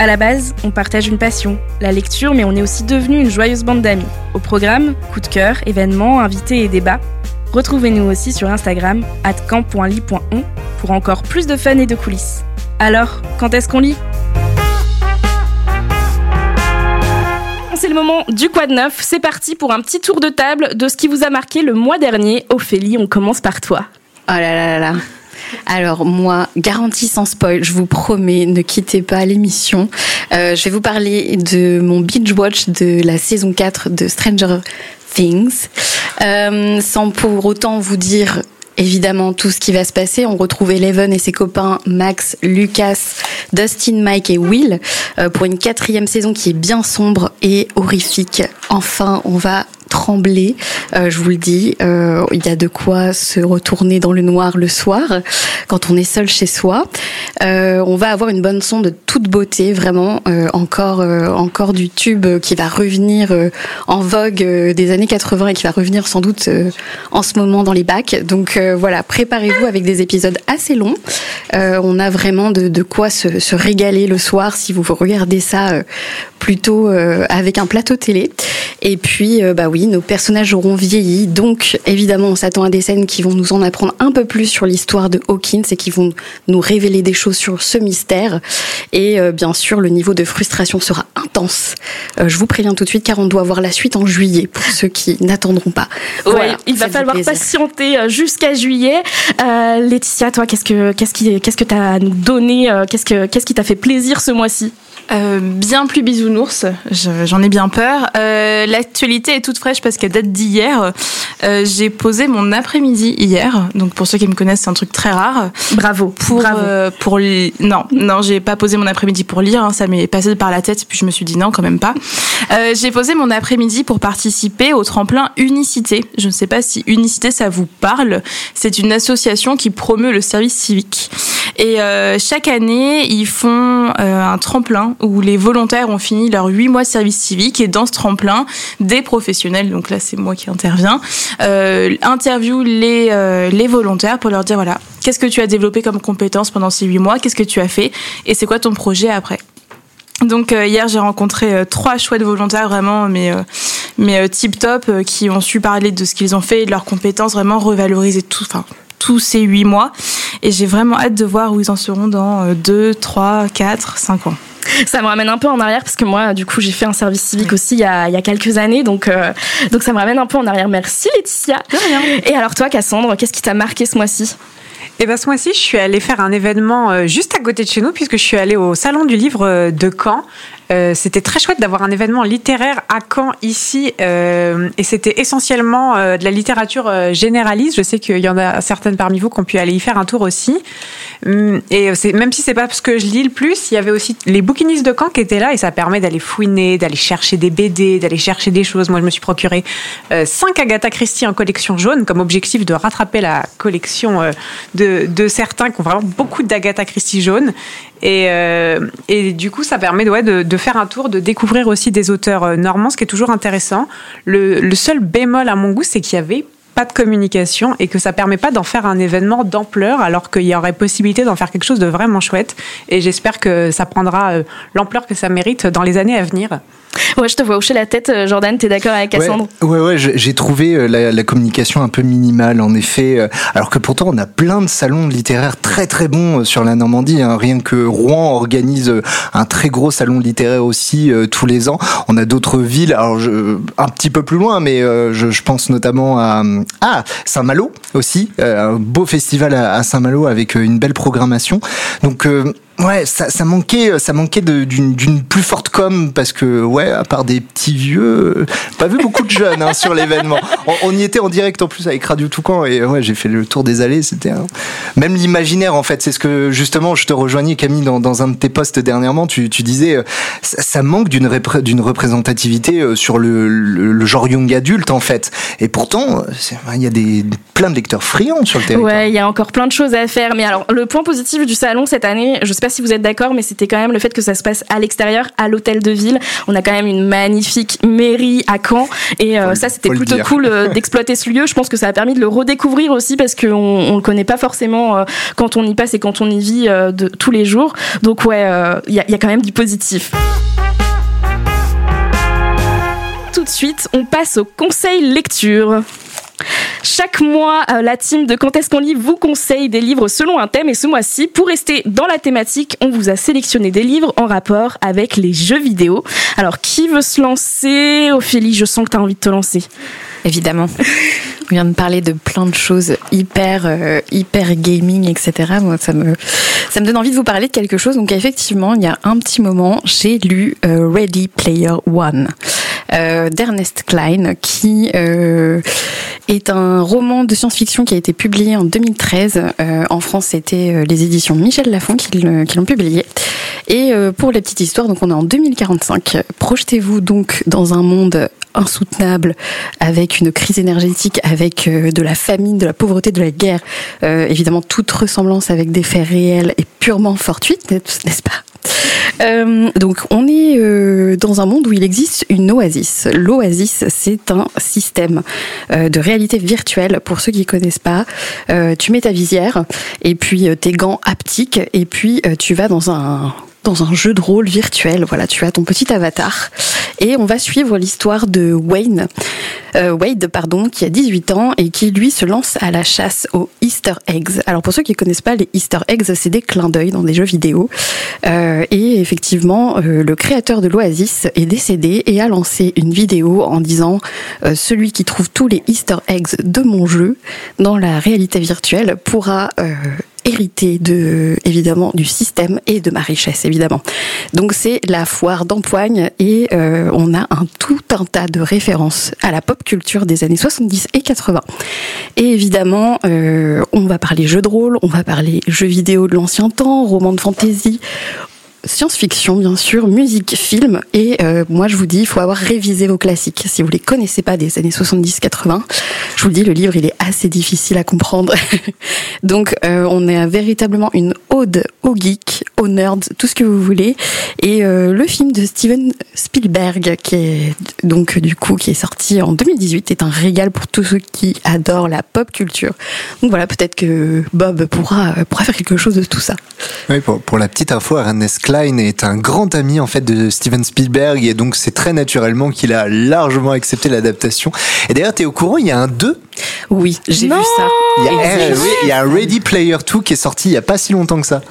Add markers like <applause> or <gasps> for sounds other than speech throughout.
À la base, on partage une passion, la lecture, mais on est aussi devenu une joyeuse bande d'amis. Au programme, coup de cœur, événements, invités et débats. Retrouvez-nous aussi sur Instagram, camp.ly.on, pour encore plus de fun et de coulisses. Alors, quand est-ce qu'on lit? C'est le moment du Quad Neuf. C'est parti pour un petit tour de table de ce qui vous a marqué le mois dernier. Ophélie, on commence par toi. Oh là là là là. Alors moi, garantie sans spoil, je vous promets, ne quittez pas l'émission. Euh, je vais vous parler de mon binge watch de la saison 4 de Stranger Things, euh, sans pour autant vous dire évidemment tout ce qui va se passer. On retrouve Eleven et ses copains Max, Lucas, Dustin, Mike et Will euh, pour une quatrième saison qui est bien sombre et horrifique. Enfin, on va trembler, euh, je vous le dis. Euh, il y a de quoi se retourner dans le noir le soir quand on est seul chez soi. Euh, on va avoir une bonne son de toute beauté, vraiment encore encore du tube qui va revenir en vogue des années 80 et qui va revenir sans doute en ce moment dans les bacs. Donc voilà, préparez-vous avec des épisodes assez longs. on a vraiment de, de quoi se, se, régaler le soir si vous regardez ça plutôt avec un plateau télé. Et puis, bah oui, nos personnages auront vieilli, donc évidemment on s'attend à des scènes qui vont nous en apprendre un peu plus sur l'histoire de Hawkins et qui vont nous révéler des choses sur ce mystère. Et euh, bien sûr le niveau de frustration sera intense. Euh, je vous préviens tout de suite car on doit voir la suite en juillet pour ceux qui n'attendront pas. Ouais, il va falloir patienter euh, jusqu'à juillet. Laetitia, toi, qu'est-ce que qu'est-ce qui qu'est-ce que t'as à nous donné Qu'est-ce que qu'est-ce qui t'a fait plaisir ce mois-ci? Euh, bien plus bisounours, j'en ai bien peur. Euh, L'actualité est toute fraîche parce qu'elle date d'hier. Euh, j'ai posé mon après-midi hier, donc pour ceux qui me connaissent, c'est un truc très rare. Bravo. Pour Bravo. Euh, pour non non, j'ai pas posé mon après-midi pour lire, hein, ça m'est passé par la tête, puis je me suis dit non quand même pas. Euh, j'ai posé mon après-midi pour participer au tremplin Unicité. Je ne sais pas si Unicité ça vous parle. C'est une association qui promeut le service civique et euh, chaque année ils font un tremplin où les volontaires ont fini leur huit mois de service civique et dans ce tremplin, des professionnels, donc là c'est moi qui interviens, euh, interviewent les, euh, les volontaires pour leur dire voilà, qu'est-ce que tu as développé comme compétences pendant ces huit mois, qu'est-ce que tu as fait? Et c'est quoi ton projet après? Donc euh, hier j'ai rencontré euh, trois chouettes volontaires vraiment mais mais tip top qui ont su parler de ce qu'ils ont fait et de leurs compétences vraiment revaloriser tout enfin tous ces huit mois et j'ai vraiment hâte de voir où ils en seront dans deux, trois, quatre, cinq ans. Ça me ramène un peu en arrière parce que moi, du coup, j'ai fait un service civique aussi il y a, il y a quelques années, donc euh, donc ça me ramène un peu en arrière. Merci Laetitia. Et alors toi, Cassandre, qu'est-ce qui t'a marqué ce mois-ci? Et ben ce mois-ci, je suis allée faire un événement euh, juste à côté de chez nous, puisque je suis allée au Salon du Livre euh, de Caen. Euh, c'était très chouette d'avoir un événement littéraire à Caen ici, euh, et c'était essentiellement euh, de la littérature généraliste. Je sais qu'il y en a certaines parmi vous qui ont pu aller y faire un tour aussi. Hum, et même si c'est pas parce que je lis le plus, il y avait aussi les bouquinistes de Caen qui étaient là, et ça permet d'aller fouiner, d'aller chercher des BD, d'aller chercher des choses. Moi, je me suis procuré 5 Agatha Christie en collection jaune comme objectif de rattraper la collection de, de certains qui ont vraiment beaucoup d'Agatha Christie jaune. Et, euh, et, du coup, ça permet de, faire un tour, de découvrir aussi des auteurs euh, normands, ce qui est toujours intéressant. Le, le seul bémol à mon goût, c'est qu'il y avait pas de communication et que ça permet pas d'en faire un événement d'ampleur alors qu'il y aurait possibilité d'en faire quelque chose de vraiment chouette et j'espère que ça prendra euh, l'ampleur que ça mérite dans les années à venir. Ouais, je te vois hocher la tête, euh, Jordan. T'es d'accord avec Cassandre Ouais, ouais, j'ai trouvé euh, la, communication un peu minimale, en effet. Euh, alors que pourtant, on a plein de salons littéraires très très bons sur la Normandie. Hein. Rien que Rouen organise un très gros salon littéraire aussi tous les ans. On a d'autres villes, alors je, un petit peu plus loin, mais je, je, pense notamment à ah, Saint-Malo aussi, un beau festival à, à Saint-Malo avec une belle programmation. Donc Ouais, ça, ça manquait, ça manquait de- d'une plus forte com parce que ouais, à part des petits vieux, euh, pas vu beaucoup de <laughs> jeunes hein, sur l'événement. On, on y était en direct en plus avec Radio Toucan et ouais, j'ai fait le tour des allées. C'était même l'imaginaire en fait. C'est ce que justement je te rejoignais Camille dans, dans un de tes posts dernièrement. Tu, tu disais euh, ça, ça manque d'une d'une représentativité euh, sur le, le, le genre young adulte en fait. Et pourtant, euh, il y a des plein de lecteurs friands sur le territoire. Ouais, il y a encore plein de choses à faire. Mais alors, le point positif du salon cette année, je sais pas si vous êtes d'accord, mais c'était quand même le fait que ça se passe à l'extérieur, à l'hôtel de ville. On a quand même une magnifique mairie à Caen. Et euh, ça, c'était plutôt cool euh, <laughs> d'exploiter ce lieu. Je pense que ça a permis de le redécouvrir aussi parce qu'on on le connaît pas forcément euh, quand on y passe et quand on y vit de, tous les jours. Donc, ouais, il y, a, il y a quand même du positif. Tout de suite, on passe au conseil lecture. Chaque mois, euh, la team de Quand est-ce qu'on lit vous conseille des livres selon un thème et ce mois-ci, pour rester dans la thématique, on vous a sélectionné des livres en rapport avec les jeux vidéo. Alors, qui veut se lancer? Ophélie, je sens que tu as envie de te lancer. Évidemment. <laughs> On vient de parler de plein de choses hyper, euh, hyper gaming, etc. Moi, ça me, ça me donne envie de vous parler de quelque chose. Donc, effectivement, il y a un petit moment, j'ai lu euh, Ready Player One euh, d'Ernest Klein, qui euh, est un roman de science-fiction qui a été publié en 2013. Euh, en France, c'était euh, les éditions Michel Lafon qui l'ont publié. Et euh, pour la petite histoire, donc on est en 2045. Projetez-vous donc dans un monde insoutenable, avec une crise énergétique, avec de la famine, de la pauvreté, de la guerre. Euh, évidemment, toute ressemblance avec des faits réels est purement fortuite, n'est-ce pas? Euh, donc, on est euh, dans un monde où il existe une oasis. L'oasis, c'est un système euh, de réalité virtuelle. Pour ceux qui ne connaissent pas, tu mets ta visière et puis tes gants haptiques et puis tu vas dans un dans un jeu de rôle virtuel. Voilà, tu as ton petit avatar et on va suivre l'histoire de Wayne, euh, Wade, pardon, qui a 18 ans et qui lui se lance à la chasse aux Easter eggs. Alors pour ceux qui connaissent pas les Easter eggs, c'est des clins d'œil dans des jeux vidéo. Euh, et effectivement, euh, le créateur de l'Oasis est décédé et a lancé une vidéo en disant celui qui trouve tous les Easter eggs de mon jeu dans la réalité virtuelle pourra hériter de évidemment du système et de ma richesse évidemment. Donc c'est la foire d'empoigne et euh, on a un tout un tas de références à la pop culture des années 70 et 80. Et évidemment, euh, on va parler jeux de rôle, on va parler jeux vidéo de l'ancien temps, romans de fantasy, science-fiction bien sûr, musique, film et euh, moi je vous dis il faut avoir révisé vos classiques. Si vous les connaissez pas des années 70-80, je vous le dis le livre il est assez difficile à comprendre. <laughs> Donc euh, on a véritablement une ode aux geeks, aux nerds, tout ce que vous voulez et euh, le film de Steven Spielberg qui est donc du coup qui est sorti en 2018 est un régal pour tous ceux qui adorent la pop culture. Donc voilà, peut-être que Bob pourra pourra faire quelque chose de tout ça. Oui, pour, pour la petite info, Ernest Klein est un grand ami en fait de Steven Spielberg et donc c'est très naturellement qu'il a largement accepté l'adaptation. Et d'ailleurs, t'es au courant, il y a un 2 Oui, j'ai vu ça. il y, a, oui, il y a un Ready Player 2 qui est sorti il y a pas si longtemps que ça.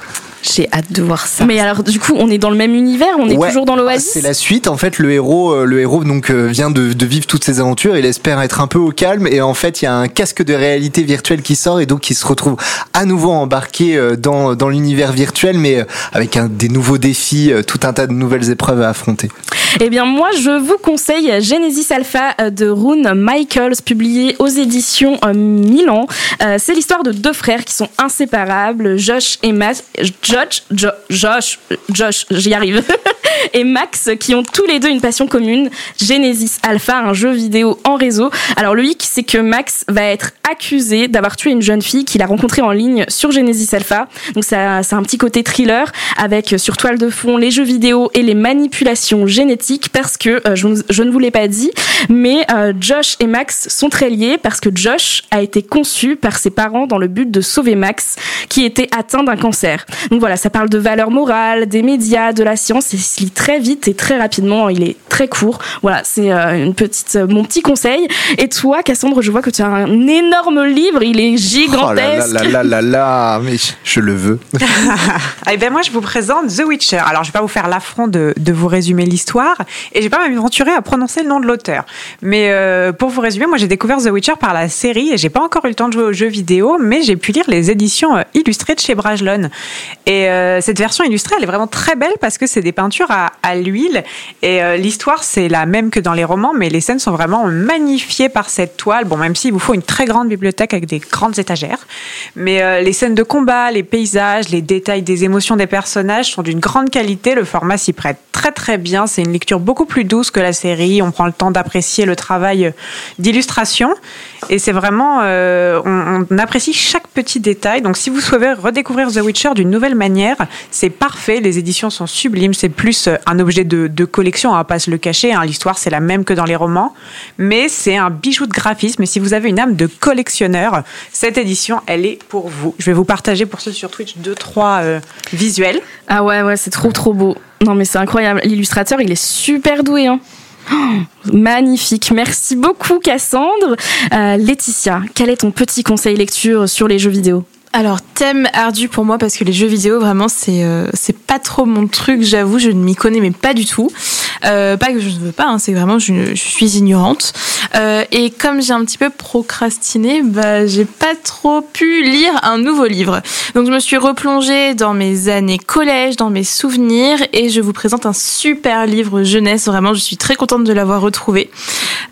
J'ai hâte de voir ça. Mais alors, du coup, on est dans le même univers, on est Ouais, toujours dans l'Oasis C'est la suite. En fait, le héros, euh, le héros donc euh, vient de, de vivre toutes ses aventures. Il espère être un peu au calme et en fait, il y a un casque de réalité virtuelle qui sort et donc il se retrouve à nouveau embarqué euh, dans dans l'univers virtuel, mais avec un, des nouveaux défis, tout un tas de nouvelles épreuves à affronter. Eh bien, moi, je vous conseille Genesis Alpha de Rune Michaels, publié aux éditions Milan. C'est l'histoire de deux frères qui sont inséparables, Josh et. Josh, Jo- Josh, Josh, j'y arrive. <laughs> et Max, qui ont tous les deux une passion commune, Genesis Alpha, un jeu vidéo en réseau. Alors, le hic, c'est que Max va être accusé d'avoir tué une jeune fille qu'il a rencontrée en ligne sur Genesis Alpha. Donc, ça, c'est un petit côté thriller avec euh, sur toile de fond les jeux vidéo et les manipulations génétiques parce que euh, je, je ne vous l'ai pas dit, mais euh, Josh et Max sont très liés parce que Josh a été conçu par ses parents dans le but de sauver Max qui était atteint d'un cancer. Donc voilà, ça parle de valeurs morales, des médias, de la science et c'est très vite et très rapidement. Il est très court. Voilà, c'est une petite, mon petit conseil. Et toi, Cassandre, je vois que tu as un énorme livre. Il est gigantesque. Oh là là là là là, mais je le veux. <laughs> <laughs> eh ben moi, je vous présente The Witcher. Alors, je vais pas vous faire l'affront de, de vous résumer l'histoire et je vais pas m'aventurer à prononcer le nom de l'auteur. Mais pour vous résumer, moi, j'ai découvert The Witcher par la série et j'ai pas encore eu le temps de jouer aux jeux vidéo, mais j'ai pu lire les éditions illustrées de chez Brajlon. Et cette version illustrée, elle est vraiment très belle parce que c'est des peintures à, l'huile et l'histoire, c'est la même que dans les romans, mais les scènes sont vraiment magnifiées par cette toile. Bon, même s'il vous faut une très grande bibliothèque avec des grandes étagères. Mais euh, les scènes de combat, les paysages, les détails des émotions des personnages sont d'une grande qualité. Le format s'y prête très très bien. C'est une lecture beaucoup plus douce que la série. On prend le temps d'apprécier le travail d'illustration. Et c'est vraiment, euh, on, apprécie chaque petit détail. Donc si vous souhaitez redécouvrir The Witcher d'une nouvelle manière, c'est parfait. Les éditions sont sublimes. C'est plus euh, un objet de, collection, on va pas se le cacher. Hein. L'histoire c'est la même que dans les romans, mais c'est un bijou de graphisme. Et si vous avez une âme de collectionneur, cette édition, elle est pour vous. Je vais vous partager pour ceux sur Twitch deux trois euh, visuels. Ah ouais ouais, c'est trop trop beau. Non mais c'est incroyable. L'illustrateur, il est super doué. Hein. Magnifique. Merci beaucoup Cassandre. Euh, Laetitia, quel est ton petit conseil lecture sur les jeux vidéo? Alors thème ardu pour moi parce que les jeux vidéo vraiment c'est euh, c'est pas trop mon truc j'avoue je ne m'y connais mais pas du tout euh, pas que je ne veux pas hein, c'est vraiment je, je, suis ignorante. Euh, et comme j'ai un petit peu procrastiné bah j'ai pas trop pu lire un nouveau livre. Donc je me suis replongée dans mes années collège dans mes souvenirs et je vous présente un super livre jeunesse. Vraiment je suis très contente de l'avoir retrouvé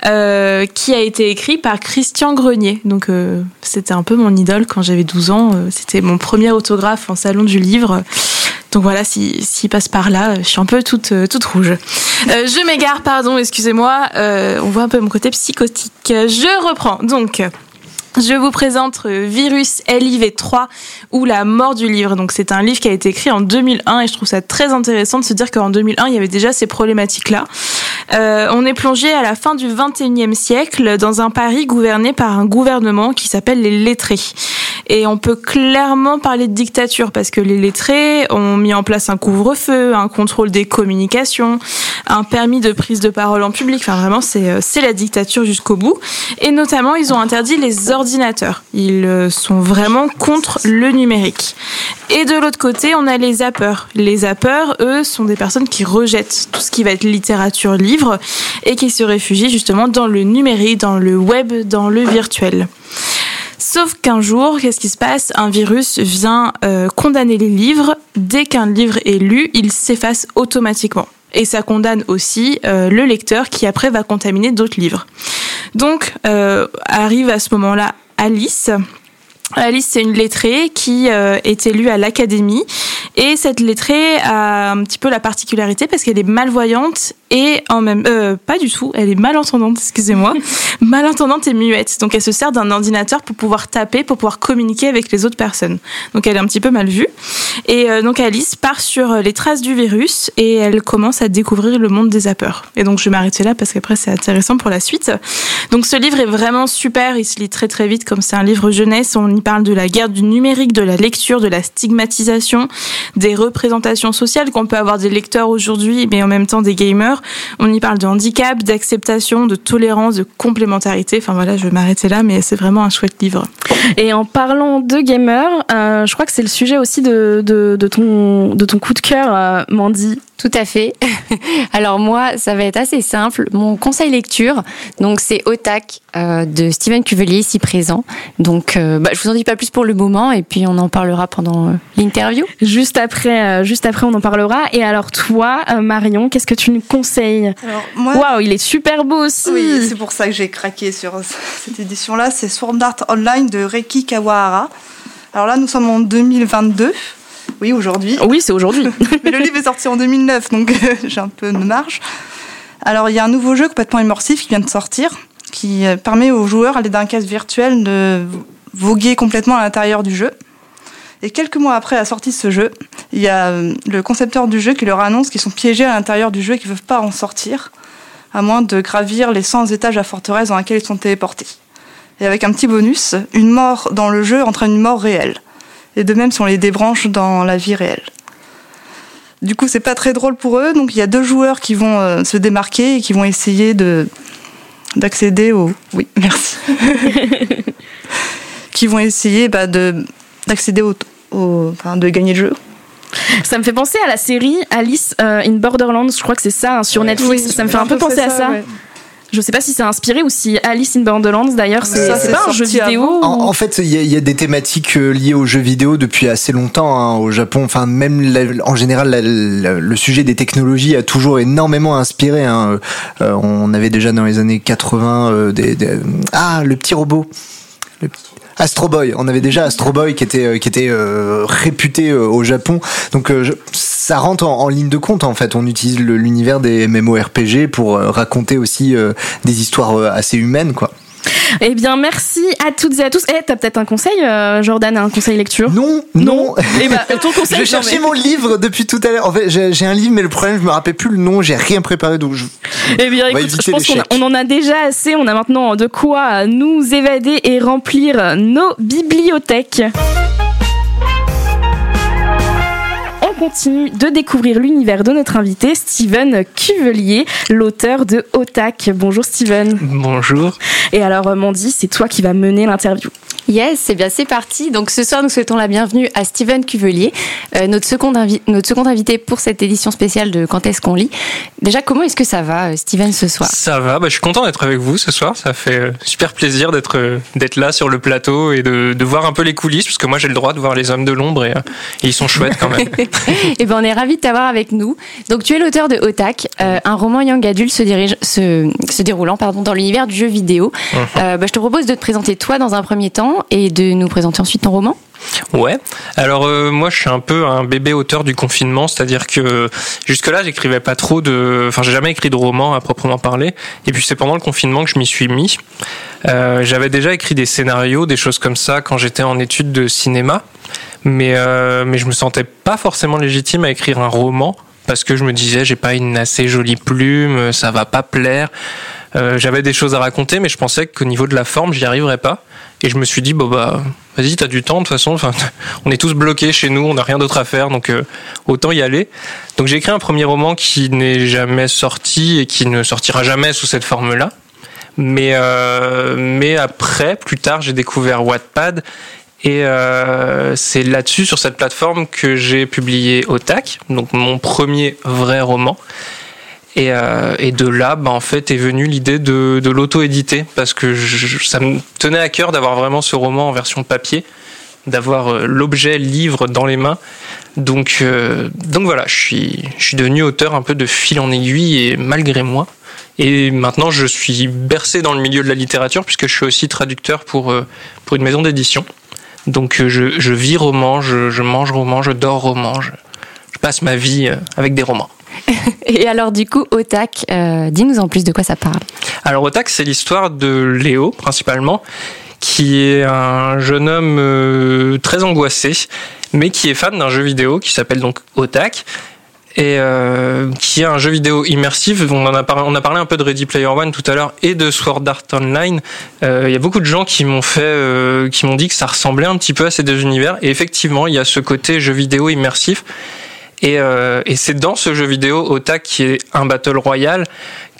euh, qui a été écrit par Christian Grenier. Donc euh, c'était un peu mon idole quand j'avais 12 ans. C'était mon premier autographe en salon du livre. Donc voilà, s'il si, passe par là, je suis un peu toute, toute rouge. Euh, je m'égare, pardon, excusez-moi. Euh, on voit un peu mon côté psychotique. Je reprends. Donc, je vous présente Virus LIV3 ou La mort du livre. Donc c'est un livre qui a été écrit en 2001 et je trouve ça très intéressant de se dire qu'en 2001 il y avait déjà ces problématiques-là. Euh, on est plongé à la fin du 21e siècle dans un Paris gouverné par un gouvernement qui s'appelle les lettrés. Et on peut clairement parler de dictature parce que les lettrés ont mis en place un couvre-feu, un contrôle des communications, un permis de prise de parole en public. Enfin vraiment c'est c'est la dictature jusqu'au bout. Et notamment ils ont interdit les ordinateurs. Ils sont vraiment contre le numérique. Et de l'autre côté, on a les zappeurs. Les zappeurs, eux, sont des personnes qui rejettent tout ce qui va être littérature, et qui se réfugient justement dans le numérique, dans le web, dans le virtuel. Sauf qu'un jour, qu'est-ce qui se passe? Un virus vient euh, condamner les livres. Dès qu'un livre est lu, il s'efface automatiquement. Et ça condamne aussi euh, le lecteur qui après va contaminer d'autres livres. Donc euh, arrive à ce moment-là Alice. Alice, c'est une lettrée qui est élue à l'académie. Et cette lettrée a un petit peu la particularité parce qu'elle est malvoyante et en même euh, pas du tout, elle est malentendante, excusez-moi, <laughs> malentendante et muette. Donc elle se sert d'un ordinateur pour pouvoir taper, pour pouvoir communiquer avec les autres personnes. Donc elle est un petit peu mal vue. Et euh, donc Alice part sur les traces du virus et elle commence à découvrir le monde des zappeurs. Et donc je vais m'arrêter là parce qu'après c'est intéressant pour la suite. Donc ce livre est vraiment super, il se lit très très vite comme c'est un livre jeunesse, on y parle de la guerre du numérique, de la lecture, de la stigmatisation, des représentations sociales qu'on peut avoir des lecteurs aujourd'hui mais en même temps des gamers. On y parle de handicap, d'acceptation, de tolérance, de complémentarité. Enfin voilà, je vais m'arrêter là, mais c'est vraiment un chouette livre. Et en parlant de gamers, euh, je crois que c'est le sujet aussi de, de, ton, de ton coup de cœur, euh, Mandy. Tout à fait. <laughs> Alors moi, ça va être assez simple. Mon conseil lecture, donc c'est Otak euh, de Steven Cuvelier ici présent. Donc euh, bah, je vous en dis pas plus pour le moment et puis on en parlera pendant euh, l'interview. Juste après, euh, juste après on en parlera. Et alors toi, euh, Marion, qu'est-ce que tu nous conseilles? Moi, Waouh, il est super beau aussi. Oui, c'est pour ça que j'ai craqué sur <laughs> cette édition-là. C'est Sword Art Online de Reiki Kawahara. Alors là, nous sommes en 2022. Oui, aujourd'hui. Oui, c'est aujourd'hui. <laughs> Mais le livre est sorti en 2009, donc j'ai un peu de marge. Alors, il y a un nouveau jeu complètement immersif qui vient de sortir, qui permet aux joueurs, à l'aide d'un casque virtuel, de voguer complètement à l'intérieur du jeu. Et quelques mois après la sortie de ce jeu, il y a le concepteur du jeu qui leur annonce qu'ils sont piégés à l'intérieur du jeu et qu'ils ne peuvent pas en sortir, à moins de gravir les 100 étages à la forteresse dans laquelle ils sont téléportés. Et avec un petit bonus, une mort dans le jeu entraîne une mort réelle. Et de même si on les débranche dans la vie réelle. du coup, c'est pas très drôle pour eux. Donc, il y a deux joueurs qui vont euh, se démarquer et qui vont essayer de d'accéder au. Oui, merci. <laughs> qui vont essayer bah, de d'accéder au, au- enfin, de gagner le jeu. Ça me fait penser à la série Alice euh, in Borderlands, je crois que c'est ça, hein, sur Netflix. ça me fait un peu penser à ça. ouais. Je sais pas si c'est inspiré ou si Alice in Borderlands d'ailleurs, c'est Ça, c'est c'est pas un jeu vidéo. En, ou- en fait, il y, a- il y a des thématiques euh, liées aux jeux vidéo depuis assez longtemps hein, au Japon. Enfin, même la- en général, la- la- le sujet des technologies a toujours énormément inspiré. hein. Euh, on avait déjà dans les années 80 euh, des, des- ah le petit robot. Le petit- Astro Boy, on avait déjà Astro Boy qui était euh, qui était euh, réputé euh, au Japon. Donc euh, ça rentre en, ligne de compte en fait. On utilise l'univers des MMORPG pour euh, raconter aussi euh, des histoires assez humaines quoi. Eh bien, merci à toutes et à tous. Eh, t'as peut-être un conseil, euh, Jordan, un conseil lecture? Non, non. Eh ben, ton <laughs> conseil. Je non, cherchais mais- mon livre depuis tout à l'heure. En fait, j'ai j'ai un livre, mais le problème, je me rappelle plus le nom. J'ai rien préparé, donc je... Eh bien, écoute, je pense qu'on en a déjà assez. On a maintenant de quoi nous évader et remplir nos bibliothèques. Continue de découvrir l'univers de notre invité, Steven Cuvelier, l'auteur de Otak. Bonjour Steven. Bonjour. Et alors, euh, Mandy, c'est toi qui vas mener l'interview. Yes, c'est bien, c'est parti. Donc ce soir, nous souhaitons la bienvenue à Steven Cuvelier, euh, notre, second invi- notre second invité pour cette édition spéciale de Quand est-ce qu'on lit. Déjà, comment est-ce que ça va, euh, Steven, ce soir? Ça va, bah, je suis content d'être avec vous ce soir. Ça fait super plaisir d'être d'être là sur le plateau et de, de voir un peu les coulisses, parce que moi j'ai le droit de voir les hommes de l'ombre et, et ils sont chouettes quand même. <laughs> <laughs> Eh ben, on est ravis de t'avoir avec nous. Donc, tu es l'auteur de Otak, euh, un roman young adulte se, dirige, se, se déroulant pardon, dans l'univers du jeu vidéo. Euh, bah, je te propose de te présenter toi dans un premier temps et de nous présenter ensuite ton roman. Ouais. Alors euh, moi je suis un peu un bébé auteur du confinement, c'est-à-dire que jusque là j'écrivais pas trop de, enfin j'ai jamais écrit de roman à proprement parler. Et puis c'est pendant le confinement que je m'y suis mis. Euh, J'avais déjà écrit des scénarios, des choses comme ça quand j'étais en études de cinéma, mais euh, mais je me sentais pas forcément légitime à écrire un roman parce que je me disais j'ai pas une assez jolie plume, ça va pas plaire. J'avais des choses à raconter, mais je pensais qu'au niveau de la forme j'y arriverais pas. Et je me suis dit, bon bah, vas-y, t'as du temps, de toute façon, enfin, <laughs> on est tous bloqués chez nous, on n'a rien d'autre à faire, donc euh, autant y aller. Donc j'ai écrit un premier roman qui n'est jamais sorti et qui ne sortira jamais sous cette forme-là. Mais, euh, mais après, plus tard, j'ai découvert Wattpad. Et euh, c'est là-dessus, sur cette plateforme, que j'ai publié Otak, donc mon premier vrai roman. Et, euh, et de là, bah, en fait, est venue l'idée de, de l'auto-éditer parce que je- ça me tenait à cœur d'avoir vraiment ce roman en version papier, d'avoir euh, l'objet livre dans les mains. Donc, euh, donc voilà, je suis, je suis devenu auteur un peu de fil en aiguille et malgré moi. Et maintenant, je suis bercé dans le milieu de la littérature puisque je suis aussi traducteur pour, euh, pour une maison d'édition. Donc euh, je, je vis roman, je, je mange roman, je dors roman, je, je passe ma vie avec des romans. <laughs> Et alors, du coup, Otak, euh, dis-nous en plus de quoi ça parle. Alors Otak, c'est l'histoire de Léo principalement, qui est un jeune homme euh, très angoissé, mais qui est fan d'un jeu vidéo qui s'appelle donc Otak. Et euh, qui est un jeu vidéo immersif. On, a parlé, on a parlé un peu de Ready Player One tout à l'heure et de Sword Art Online. Il y a beaucoup de gens qui m'ont fait, qui m'ont dit que ça ressemblait un petit peu à ces deux univers. Et effectivement, il y a ce côté jeu vidéo immersif. Et, euh, et c'est dans ce jeu vidéo, Otak, qui est un battle royal,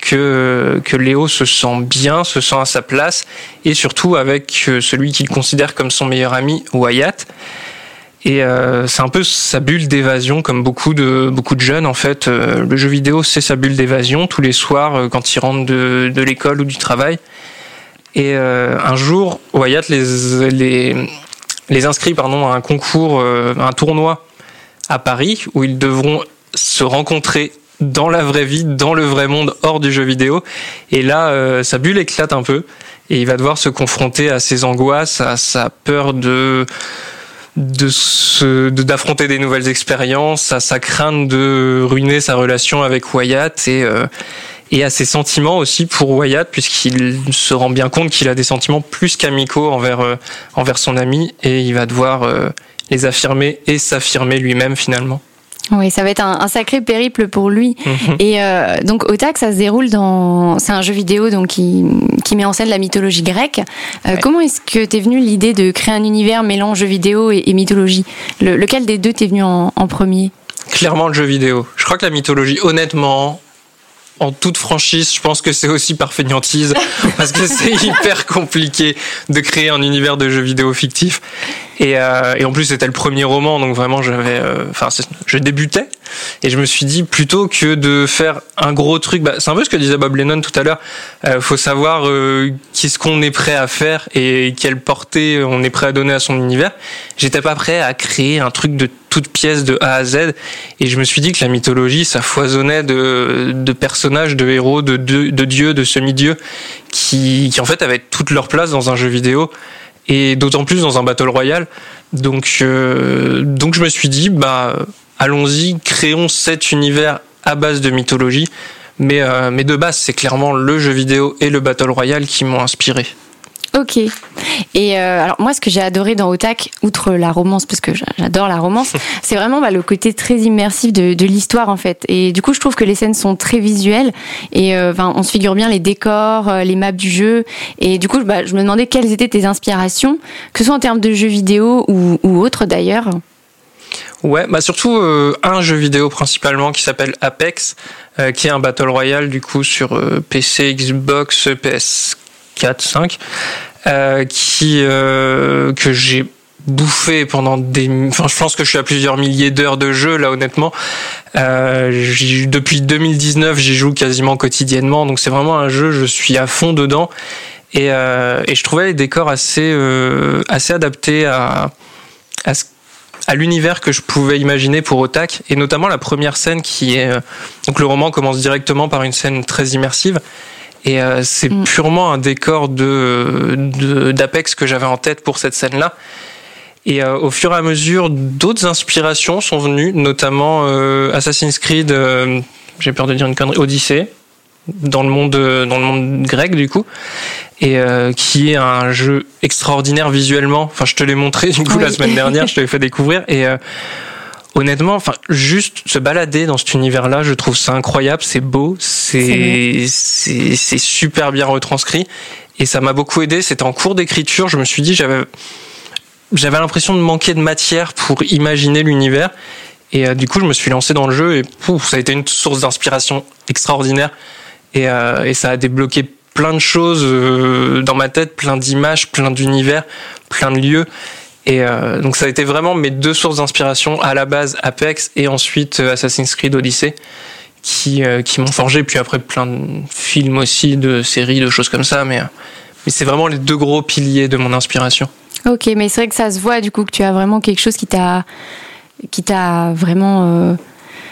que, que Léo se sent bien, se sent à sa place, et surtout avec euh, celui qu'il considère comme son meilleur ami, Wyatt. Et euh, c'est un peu sa bulle d'évasion, comme beaucoup de, beaucoup de jeunes, en fait. Euh, le jeu vidéo, c'est sa bulle d'évasion, tous les soirs, euh, quand ils rentrent de, de l'école ou du travail. Et un jour, Wyatt les, les, les inscrit pardon, à un concours, à un tournoi à Paris, où ils devront se rencontrer dans la vraie vie, dans le vrai monde, hors du jeu vidéo. Et là, euh, sa bulle éclate un peu, et il va devoir se confronter à ses angoisses, à sa peur de d'affronter des nouvelles expériences, à sa crainte de ruiner sa relation avec Wyatt et euh, et à ses sentiments aussi pour Wyatt puisqu'il se rend bien compte qu'il a des sentiments plus qu'amicaux envers euh, envers son ami et il va devoir les affirmer et s'affirmer lui-même finalement. Oui, ça va être un, un sacré périple pour lui. Mhm. Et euh, donc Otak, ça se déroule dans, c'est un jeu vidéo donc qui, qui met en scène la mythologie grecque. Euh, Ouais. Comment est-ce que t'es venu l'idée de créer un univers mélange jeu vidéo et, et mythologie? Le- Lequel des deux t'es venu en, en premier? Clairement le jeu vidéo. Je crois que la mythologie, honnêtement, en toute franchise, je pense que c'est aussi par fainéantise, <laughs> parce que c'est hyper compliqué de créer un univers de jeux vidéo fictif. Et, euh, et en plus, c'était le premier roman, donc vraiment, j'avais, euh, enfin, je débutais, et je me suis dit plutôt que de faire un gros truc, bah, c'est un peu ce que disait Bob Lennon tout à l'heure. Euh, faut savoir euh, qu'est-ce qu'on est prêt à faire et quelle portée on est prêt à donner à son univers. J'étais pas prêt à créer un truc de toute pièce de A à Z, et je me suis dit que la mythologie, ça foisonnait de, de personnages, de héros, de, de, de dieux, de semi-dieux, qui, qui en fait avaient toute leur place dans un jeu vidéo et d'autant plus dans un battle royale. Donc, euh, donc je me suis dit, bah, allons-y, créons cet univers à base de mythologie. Mais, euh, mais de base, c'est clairement le jeu vidéo et le battle royale qui m'ont inspiré. Ok. Et euh, alors moi, ce que j'ai adoré dans Otak, outre la romance, parce que j'adore la romance, <laughs> c'est vraiment bah, le côté très immersif de, de l'histoire en fait. Et du coup, je trouve que les scènes sont très visuelles et euh, on se figure bien les décors, euh, les maps du jeu. Et du coup, bah, je me demandais quelles étaient tes inspirations, que ce soit en termes de jeux vidéo ou, ou autres d'ailleurs. Ouais, bah surtout euh, un jeu vidéo principalement qui s'appelle Apex, euh, qui est un battle royale du coup sur euh, PC, Xbox, PS 4, 5, euh, qui euh, que j'ai bouffé pendant des enfin je pense que je suis à plusieurs milliers d'heures de jeu là honnêtement. Euh, depuis 2019 j'y joue quasiment quotidiennement donc c'est vraiment un jeu je suis à fond dedans. Et, et je trouvais les décors assez assez adaptés à à, à l'univers que je pouvais imaginer pour Otak et notamment la première scène qui est donc le roman commence directement par une scène très immersive et euh, c'est mm. purement un décor de d'Apex que j'avais en tête pour cette scène-là. Et euh, au fur et à mesure, d'autres inspirations sont venues, notamment euh, Assassin's Creed, euh, j'ai peur de dire une connerie, Odyssey, dans le monde dans le monde grec du coup, et qui est un jeu extraordinaire visuellement. Enfin, je te l'ai montré du coup oui. la semaine dernière, je <laughs> te l'ai fait découvrir et honnêtement, enfin, juste se balader dans cet univers-là, je trouve ça incroyable, c'est beau, c'est c'est super bien retranscrit et ça m'a beaucoup aidé. C'était en cours d'écriture, je me suis dit j'avais j'avais l'impression de manquer de matière pour imaginer l'univers et euh, du coup je me suis lancé dans le jeu et pouf, ça a été une source d'inspiration extraordinaire et, euh, et ça a débloqué plein de choses euh, dans ma tête, plein d'images, plein d'univers, plein de lieux. Et euh, donc ça a été vraiment mes deux sources d'inspiration à la base Apex et ensuite euh, Assassin's Creed Odyssey qui euh, qui m'ont forgé. Puis après plein de films aussi de séries de choses comme ça. Mais mais c'est vraiment les deux gros piliers de mon inspiration. OK, mais c'est vrai que ça se voit du coup que tu as vraiment quelque chose qui t'a qui t'a vraiment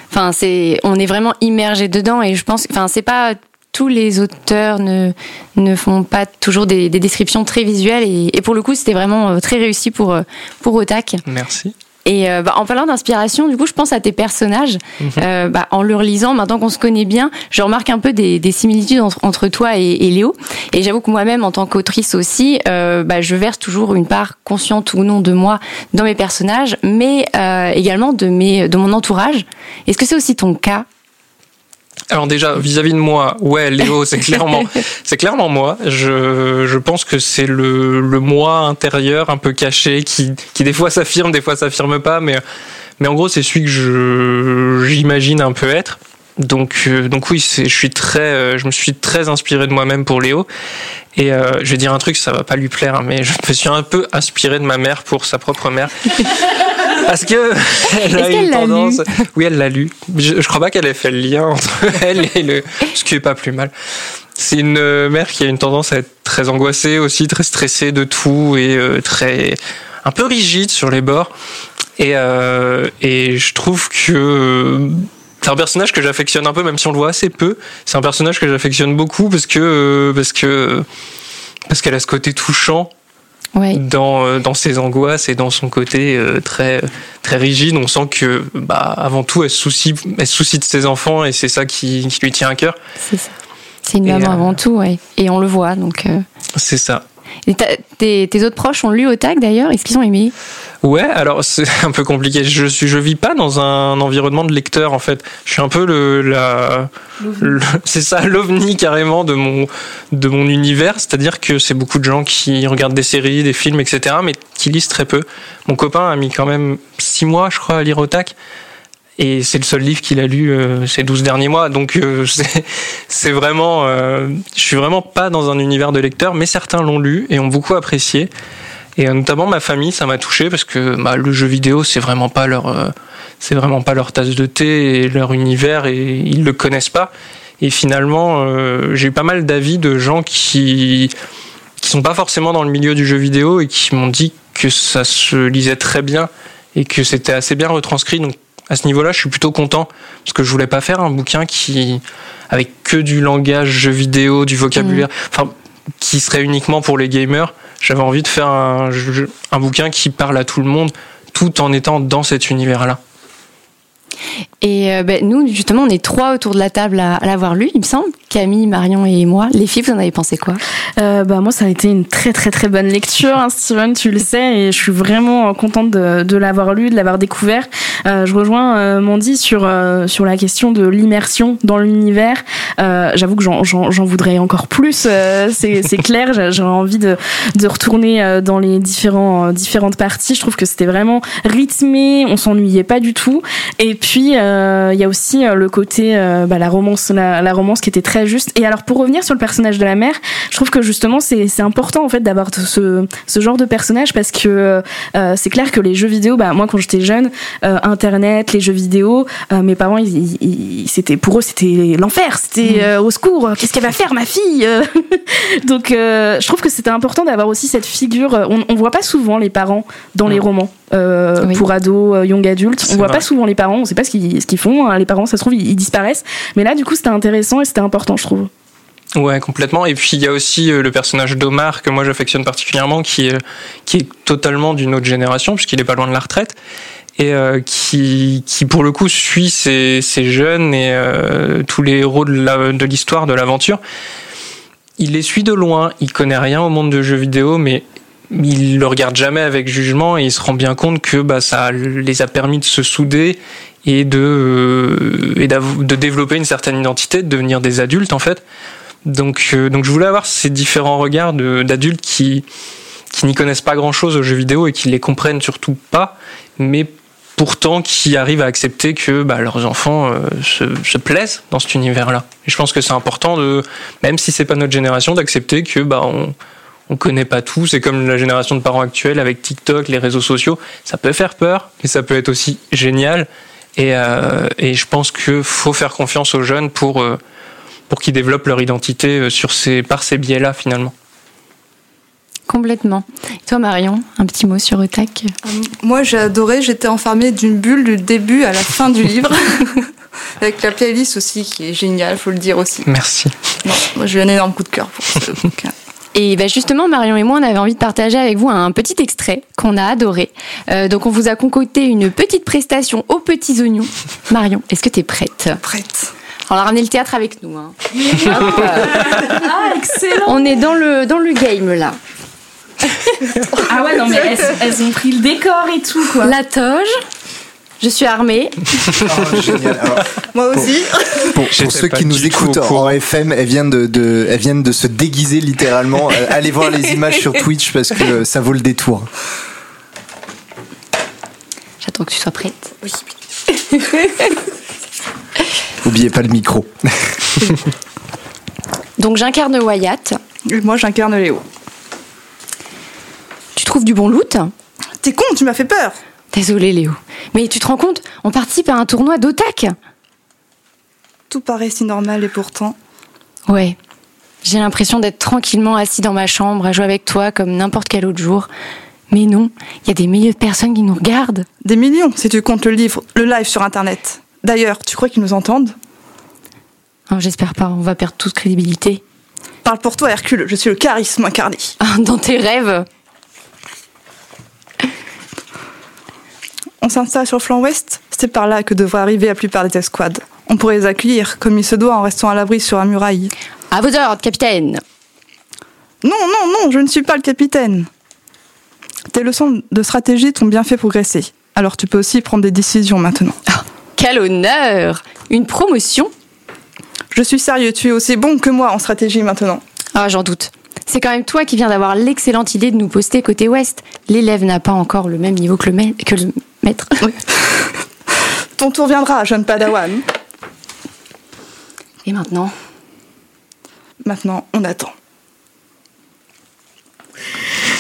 enfin c'est on est vraiment immergé dedans. Et je pense enfin c'est pas tous les auteurs ne, ne font pas toujours des, des descriptions très visuelles et, et pour le coup c'était vraiment très réussi pour, pour Otak. Merci. Et euh, bah, en parlant d'inspiration, du coup, je pense à tes personnages. Mmh. Euh, bah, en le relisant, maintenant qu'on se connaît bien, je remarque un peu des, des similitudes entre, entre, toi et, et Léo. Et j'avoue que moi-même, en tant qu'autrice aussi, euh, bah, je verse toujours une part consciente ou non de moi dans mes personnages, mais également de, mes, de mon entourage. Est-ce que c'est aussi ton cas alors déjà vis-à-vis -vis de moi, ouais, Léo, c'est <laughs> clairement, c'est clairement moi. Je, je pense que c'est le, le moi intérieur un peu caché qui, qui des fois s'affirme, des fois s'affirme pas, mais, mais en gros c'est celui que je, j'imagine un peu être. Donc, euh, donc oui, je suis très, euh, je me suis très inspiré de moi-même pour Léo. Et euh, je vais dire un truc, ça va pas lui plaire, hein, mais je me suis un peu inspiré de ma mère pour sa propre mère. <laughs> Parce que <laughs> elle a une tendance. Lu oui, elle l'a lu. Je, je, crois pas qu'elle ait fait le lien entre <laughs> elle et le. Ce qui est pas plus mal. C'est une mère qui a une tendance à être très angoissée aussi, très stressée de tout et euh, très un peu rigide sur les bords. Et, euh, et je trouve que c'est un personnage que j'affectionne un peu, même si on le voit assez peu. C'est un personnage que j'affectionne beaucoup parce que parce que parce qu'elle a ce côté touchant ouais. dans, dans ses angoisses et dans son côté euh, très, très rigide. On sent que, bah, avant tout, elle se soucie, elle se soucie de ses enfants et c'est ça qui, qui, lui tient à cœur. C'est ça. C'est une maman euh, avant tout, ouais. Et on le voit, donc. Euh... C'est ça. Et tes, tes, autres proches ont lu au tag d'ailleurs? Est-ce qu'ils ont aimé? Ouais, alors c'est <laughs> un peu compliqué. Je suis, je vis pas dans un environnement de lecteur en fait. Je suis un peu le, la, <laughs> c'est ça, l'ovni carrément de mon, de mon univers. C'est-à-dire que c'est beaucoup de gens qui regardent des séries, des films, etc., mais qui lisent très peu. Mon copain a mis quand même six mois, je crois, à lire au tac. Et c'est le seul livre qu'il a lu euh, ces 12 derniers mois. Donc euh, <laughs> c'est- vraiment... euh, je suis vraiment pas dans un univers de lecteur, mais certains l'ont lu et ont beaucoup apprécié. Et euh, notamment ma famille, ça m'a touché parce que bah, le jeu vidéo, c'est vraiment pas leur... c'est vraiment pas leur tasse de thé et leur univers et ils le connaissent pas. Et finalement, j'ai eu pas mal d'avis de gens qui qui sont pas forcément dans le milieu du jeu vidéo et qui m'ont dit que ça se lisait très bien et que c'était assez bien retranscrit. Donc à ce niveau-là, je suis plutôt content parce que je voulais pas faire un bouquin qui avec que du langage jeu vidéo, du vocabulaire, enfin qui serait uniquement pour les gamers. J'avais envie de faire un, bouquin qui parle à tout le monde tout en étant dans cet univers-là. Et euh, ben, nous, justement, on est trois autour de la table à, à l'avoir lu, il me semble. Camille, Marion et moi. Les filles, vous en avez pensé quoi? Euh, bah moi ça a été une très très très bonne lecture hein, Steven tu le sais et je suis vraiment euh, contente de, l'avoir lu de l'avoir découvert. Euh, je rejoins euh, Mandy sur sur la question de l'immersion dans l'univers. J'avoue que j'en- voudrais encore plus c'est clair. J'aurais envie de de retourner dans les différents différentes parties. Je trouve que c'était vraiment rythmé on s'ennuyait pas du tout. Et puis il y a aussi le côté bah, la romance la romance qui était très juste. Et alors pour revenir sur le personnage de la mère je trouve que justement c'est important en fait d'avoir ce ce genre de personnage parce que euh, c'est clair que les jeux vidéo bah moi quand j'étais jeune euh, internet les jeux vidéo euh, mes parents ils, ils- ils- c'était pour eux c'était l'enfer. C'était euh, au secours. Qu'est-ce qu'elle va faire ma fille Euh, <laughs> donc euh, je trouve que c'était important d'avoir aussi cette figure on, on voit pas souvent les parents dans les romans euh, Oui. pour ados euh, young adultes on voit vrai. pas souvent les parents on sait pas ce qu'ils font hein. les parents ça se trouve ils, ils disparaissent mais là du coup c'était intéressant et c'était important je trouve Ouais, complètement. Et puis il y a aussi euh, le personnage d'Omar que moi j'affectionne particulièrement, qui est, qui est totalement d'une autre génération, puisqu'il est pas loin de la retraite, et euh, qui, qui pour le coup suit ces, ces jeunes et euh, tous les héros de l'histoire, de l'aventure. Il les suit de loin, il connaît rien au monde de jeux vidéo, mais il le regarde jamais avec jugement et il se rend bien compte que bah, ça les a permis de se souder et de, euh, et de développer une certaine identité, de devenir des adultes en fait. Donc, euh, donc je voulais avoir ces différents regards d'adultes qui, qui n'y connaissent pas grand-chose aux jeux vidéo et qui les comprennent surtout pas, mais pourtant qui arrivent à accepter que bah, leurs enfants euh, se, se plaisent dans cet univers-là. Et je pense que c'est important de, même si c'est pas notre génération, d'accepter que bah on connaît pas tout. C'est comme la génération de parents actuels avec TikTok, les réseaux sociaux. Ça peut faire peur, mais ça peut être aussi génial. Et, euh, et je pense que faut faire confiance aux jeunes pour euh, pour qu'ils développent leur identité euh, sur ces, par ces biais-là finalement. Complètement. Et toi, Marion, un petit mot sur Otak Moi, j'ai adoré. J'étais enfermée d'une bulle du début à la fin du livre. <laughs> Avec la playlist aussi, qui est géniale, faut le dire aussi. Merci. Non, moi, j'ai eu un énorme coup de cœur pour ce bouquin. <laughs> Et bah justement, Marion et moi, on avait envie de partager avec vous un petit extrait qu'on a adoré. Euh, donc, on vous a concocté une petite prestation aux petits oignons. <laughs> Marion, est-ce que tu es prête? Prête. On a ramené le théâtre avec nous. hein. <laughs> ah excellent On est dans le, dans le game là. Ah ouais, non, mais elles, elles ont pris le décor et tout, quoi. La toge. Je suis armée. <laughs> Oh, génial. Alors, <laughs> Moi aussi. pour, ceux qui nous écoutent en FM, elles viennent de, de- elles viennent de se déguiser littéralement. <laughs> Euh, Allez voir les images sur Twitch parce que euh, ça vaut le détour. J'attends que tu sois prête. Oui. Oubliez pas le micro. Donc, j'incarne Wyatt. Et moi, j'incarne Léo. Tu trouves du bon loot? T'es con, tu m'as fait peur. Désolée, Léo. Mais tu te rends compte On participe à un tournoi d'Otak. Tout paraît si normal et pourtant. Ouais. J'ai l'impression d'être tranquillement assis dans ma chambre à jouer avec toi comme n'importe quel autre jour. Mais non, il y a des milliers de personnes qui nous regardent. Des millions, si tu comptes le livre, le live sur Internet. D'ailleurs, tu crois qu'ils nous entendent? Oh, J'espère pas, on va perdre toute crédibilité. Parle pour toi, Hercule, je suis le charisme incarné. Ah, Dans tes rêves On s'installe sur le flanc ouest, c'est par là que devraient arriver la plupart des escouades. On pourrait les accueillir comme il se doit en restant à l'abri sur la muraille. À vos ordres, capitaine Non, non, non, je ne suis pas le capitaine. Tes leçons de stratégie t'ont bien fait progresser. Alors tu peux aussi prendre des décisions maintenant. Quel honneur Une promotion? Je suis sérieux, tu es aussi bon que moi en stratégie maintenant. Ah, j'en doute. C'est quand même toi qui viens d'avoir l'excellente idée de nous poster côté ouest. L'élève n'a pas encore le même niveau que le, que le maître. Ton tour viendra, jeune Padawan. Et maintenant? Maintenant, on attend.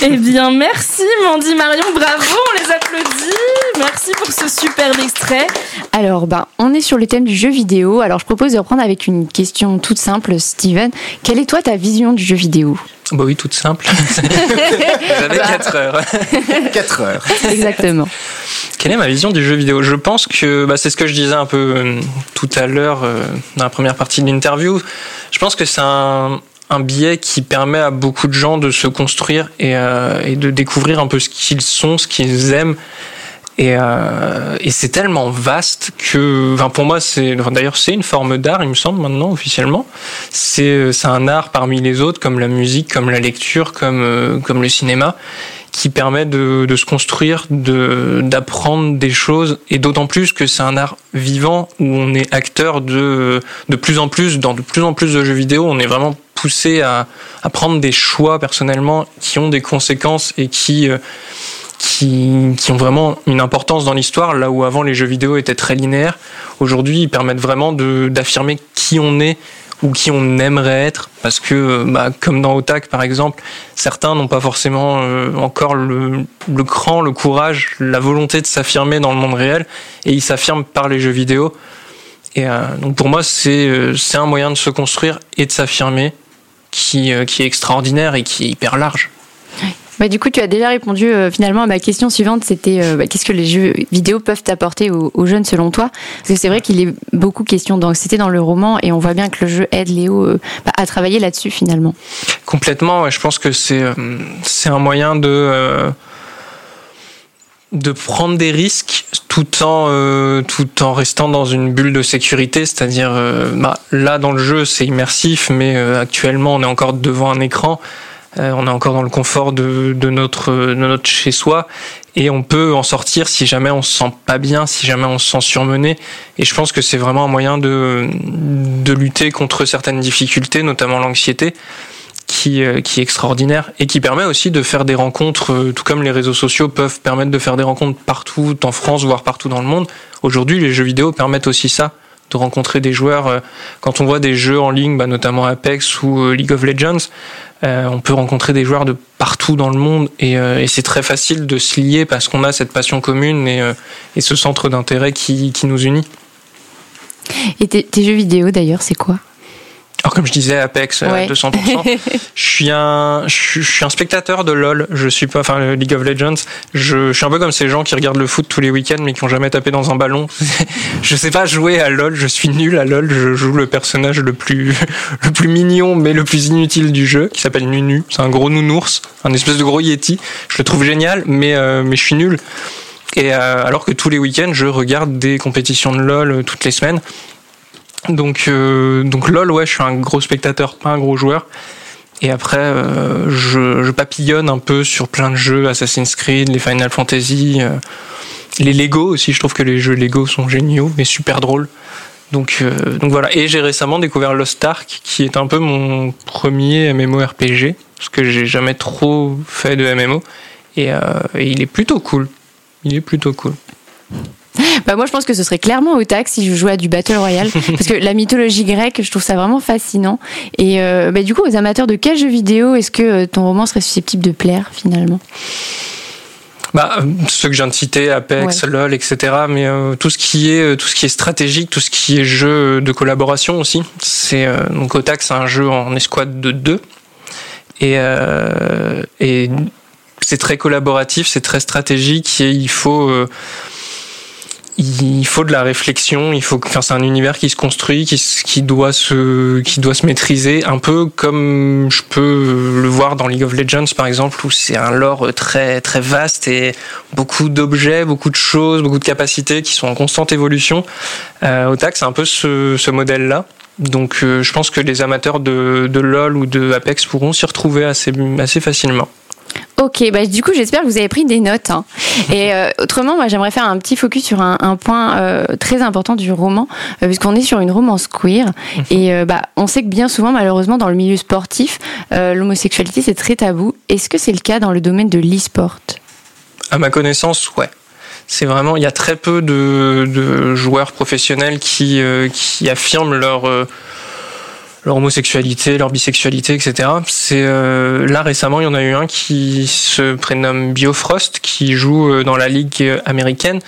Eh bien, merci Mandy Marion, bravo, on les applaudit. Merci pour ce superbe extrait. Alors, ben, on est sur le thème du jeu vidéo. Alors, je propose de reprendre avec une question toute simple, Steven. Quelle est toi ta vision du jeu vidéo? Bah oui, toute simple. Vous avez 4 heures. <laughs> 4 heures. Exactement. Quelle est ma vision du jeu vidéo? Je pense que bah, c'est ce que je disais un peu euh, tout à l'heure euh, dans la première partie de l'interview. Je pense que c'est un, un biais qui permet à beaucoup de gens de se construire et, euh, et de découvrir un peu ce qu'ils sont, ce qu'ils aiment. Et, euh, et c'est tellement vaste que, enfin pour moi, c'est d'ailleurs c'est une forme d'art, il me semble maintenant officiellement. C'est c'est un art parmi les autres, comme la musique, comme la lecture, comme euh, comme le cinéma, qui permet de, de se construire, de d'apprendre des choses, et d'autant plus que c'est un art vivant où on est acteur de de plus en plus dans de plus en plus de jeux vidéo, on est vraiment poussé à, à prendre des choix personnellement qui ont des conséquences et qui euh, qui, ont vraiment une importance dans l'histoire, là où avant les jeux vidéo étaient très linéaires. Aujourd'hui, ils permettent vraiment d'affirmer qui on est ou qui on aimerait être, parce que, bah, comme dans Otak par exemple, certains n'ont pas forcément euh, encore le, cran, le courage, la volonté de s'affirmer dans le monde réel, et ils s'affirment par les jeux vidéo. Et euh, donc pour moi, c'est euh, un moyen de se construire et de s'affirmer qui, euh, qui est extraordinaire et qui est hyper large. Bah, du coup, tu as déjà répondu euh, finalement à ma question suivante. C'était euh, bah, qu'est-ce que les jeux vidéo peuvent apporter aux, jeunes selon toi? Parce que c'est vrai qu'il est beaucoup question d'anxiété dans le roman et on voit bien que le jeu aide Léo euh, bah, à travailler là-dessus finalement. Complètement, je pense que c'est c'est un moyen de de prendre des risques tout en tout en restant dans une bulle de sécurité, c'est-à-dire là dans le jeu c'est immersif, mais actuellement on est encore devant un écran, euh, on est encore dans le confort de, de notre de notre chez soi et on peut en sortir si jamais on se sent pas bien, si jamais on se sent surmené. Et je pense que c'est vraiment un moyen de de lutter contre certaines difficultés, notamment l'anxiété qui, euh, qui est extraordinaire et qui permet aussi de faire des rencontres, euh, tout comme les réseaux sociaux peuvent permettre de faire des rencontres partout en France, voire partout dans le monde. Aujourd'hui, les jeux vidéo permettent aussi ça, de rencontrer des joueurs. euh, Quand on voit des jeux en ligne, bah, notamment Apex ou League of Legends, euh, on peut rencontrer des joueurs de partout dans le monde et, euh, et c'est très facile de se lier parce qu'on a cette passion commune et, euh, ce centre d'intérêt qui, qui nous unit. Et tes, tes jeux vidéo d'ailleurs, c'est quoi? Alors comme je disais, Apex, euh, Ouais. 200%. <laughs> je suis un, je suis, je suis un spectateur de LoL. Je suis pas, enfin le League of Legends. Je, je suis un peu comme ces gens qui regardent le foot tous les week-ends mais qui ont jamais tapé dans un ballon. <laughs> je sais pas jouer à LoL. Je suis nul à LoL. Je joue le personnage le plus, <laughs> le plus mignon mais le plus inutile du jeu, qui s'appelle Nunu. C'est un gros nounours, un espèce de gros yeti. Je le trouve génial, mais euh, mais je suis nul. Et euh, alors que tous les week-ends, je regarde des compétitions de LoL euh, toutes les semaines. Donc, euh, donc LOL, ouais, je suis un gros spectateur, pas un gros joueur. Et après, euh, je, papillonne un peu sur plein de jeux, Assassin's Creed, les Final Fantasy, euh, les Lego aussi. Je trouve que les jeux Lego sont géniaux et super drôles. Donc, donc voilà. Et j'ai récemment découvert Lost Ark, qui est un peu mon premier MMORPG, parce que j'ai jamais trop fait de MMO. Et il est plutôt cool. Il est plutôt cool. Bah moi je pense que ce serait clairement au tac si je jouais à du Battle Royale <laughs> parce que la mythologie grecque je trouve ça vraiment fascinant et euh, bah, du coup aux amateurs de quel jeu vidéo est-ce que euh, ton roman serait susceptible de plaire finalement? Bah, euh, ceux que je viens de citer, Apex, Ouais. LoL, etc. Mais euh, tout ce qui est tout ce qui est stratégique, tout ce qui est jeu de collaboration aussi. C'est euh, donc Otak, c'est un jeu en escouade de deux et et c'est très collaboratif, c'est très stratégique et il faut il faut de la réflexion, il faut enfin c'est un univers qui se construit, qui, doit se qui doit se maîtriser un peu comme je peux le voir dans League of Legends par exemple où c'est un lore très très vaste et beaucoup d'objets, beaucoup de choses, beaucoup de capacités qui sont en constante évolution. Euh, Otak c'est un peu ce, modèle là. Donc euh, je pense que les amateurs de, LoL ou de Apex pourront s'y retrouver assez facilement. Ok, bah du coup j'espère que vous avez pris des notes. hein. <laughs> Et euh, autrement, moi j'aimerais faire un petit focus sur un, un point euh, très important du roman, euh, puisqu'on est sur une romance queer. Et euh, bah, on sait que bien souvent, malheureusement, dans le milieu sportif, l'homosexualité c'est très tabou. Est-ce que c'est le cas dans le domaine de l'e-sport? À ma connaissance, ouais. C'est vraiment, il y a très peu de, de joueurs professionnels qui, euh, qui affirment leur, euh, leur homosexualité, leur bisexualité, etc. C'est euh, là récemment, il y en a eu un qui se prénomme Biofrost, qui joue dans la ligue américaine,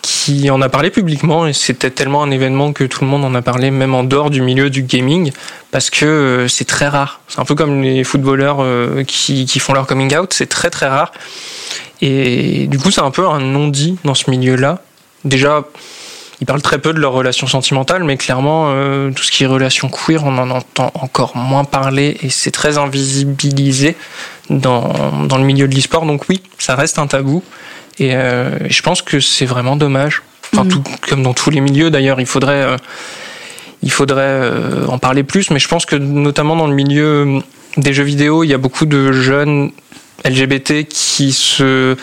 qui en a parlé publiquement et c'était tellement un événement que tout le monde en a parlé, même en dehors du milieu du gaming, parce que c'est très rare. C'est un peu comme les footballeurs qui, qui font leur coming out, c'est très très rare. Et du coup, c'est un peu un non-dit dans ce milieu-là. Déjà, ils parlent très peu de leurs relations sentimentales, mais clairement, euh, tout ce qui est relations queer, on en entend encore moins parler et c'est très invisibilisé dans, dans le milieu de l'e-sport. Donc oui, ça reste un tabou. Et euh, je pense que c'est vraiment dommage. Enfin, tout, comme dans tous les milieux d'ailleurs, il faudrait, euh, il faudrait en parler plus, mais je pense que notamment dans le milieu des jeux vidéo, il y a beaucoup de jeunes LGBT qui se,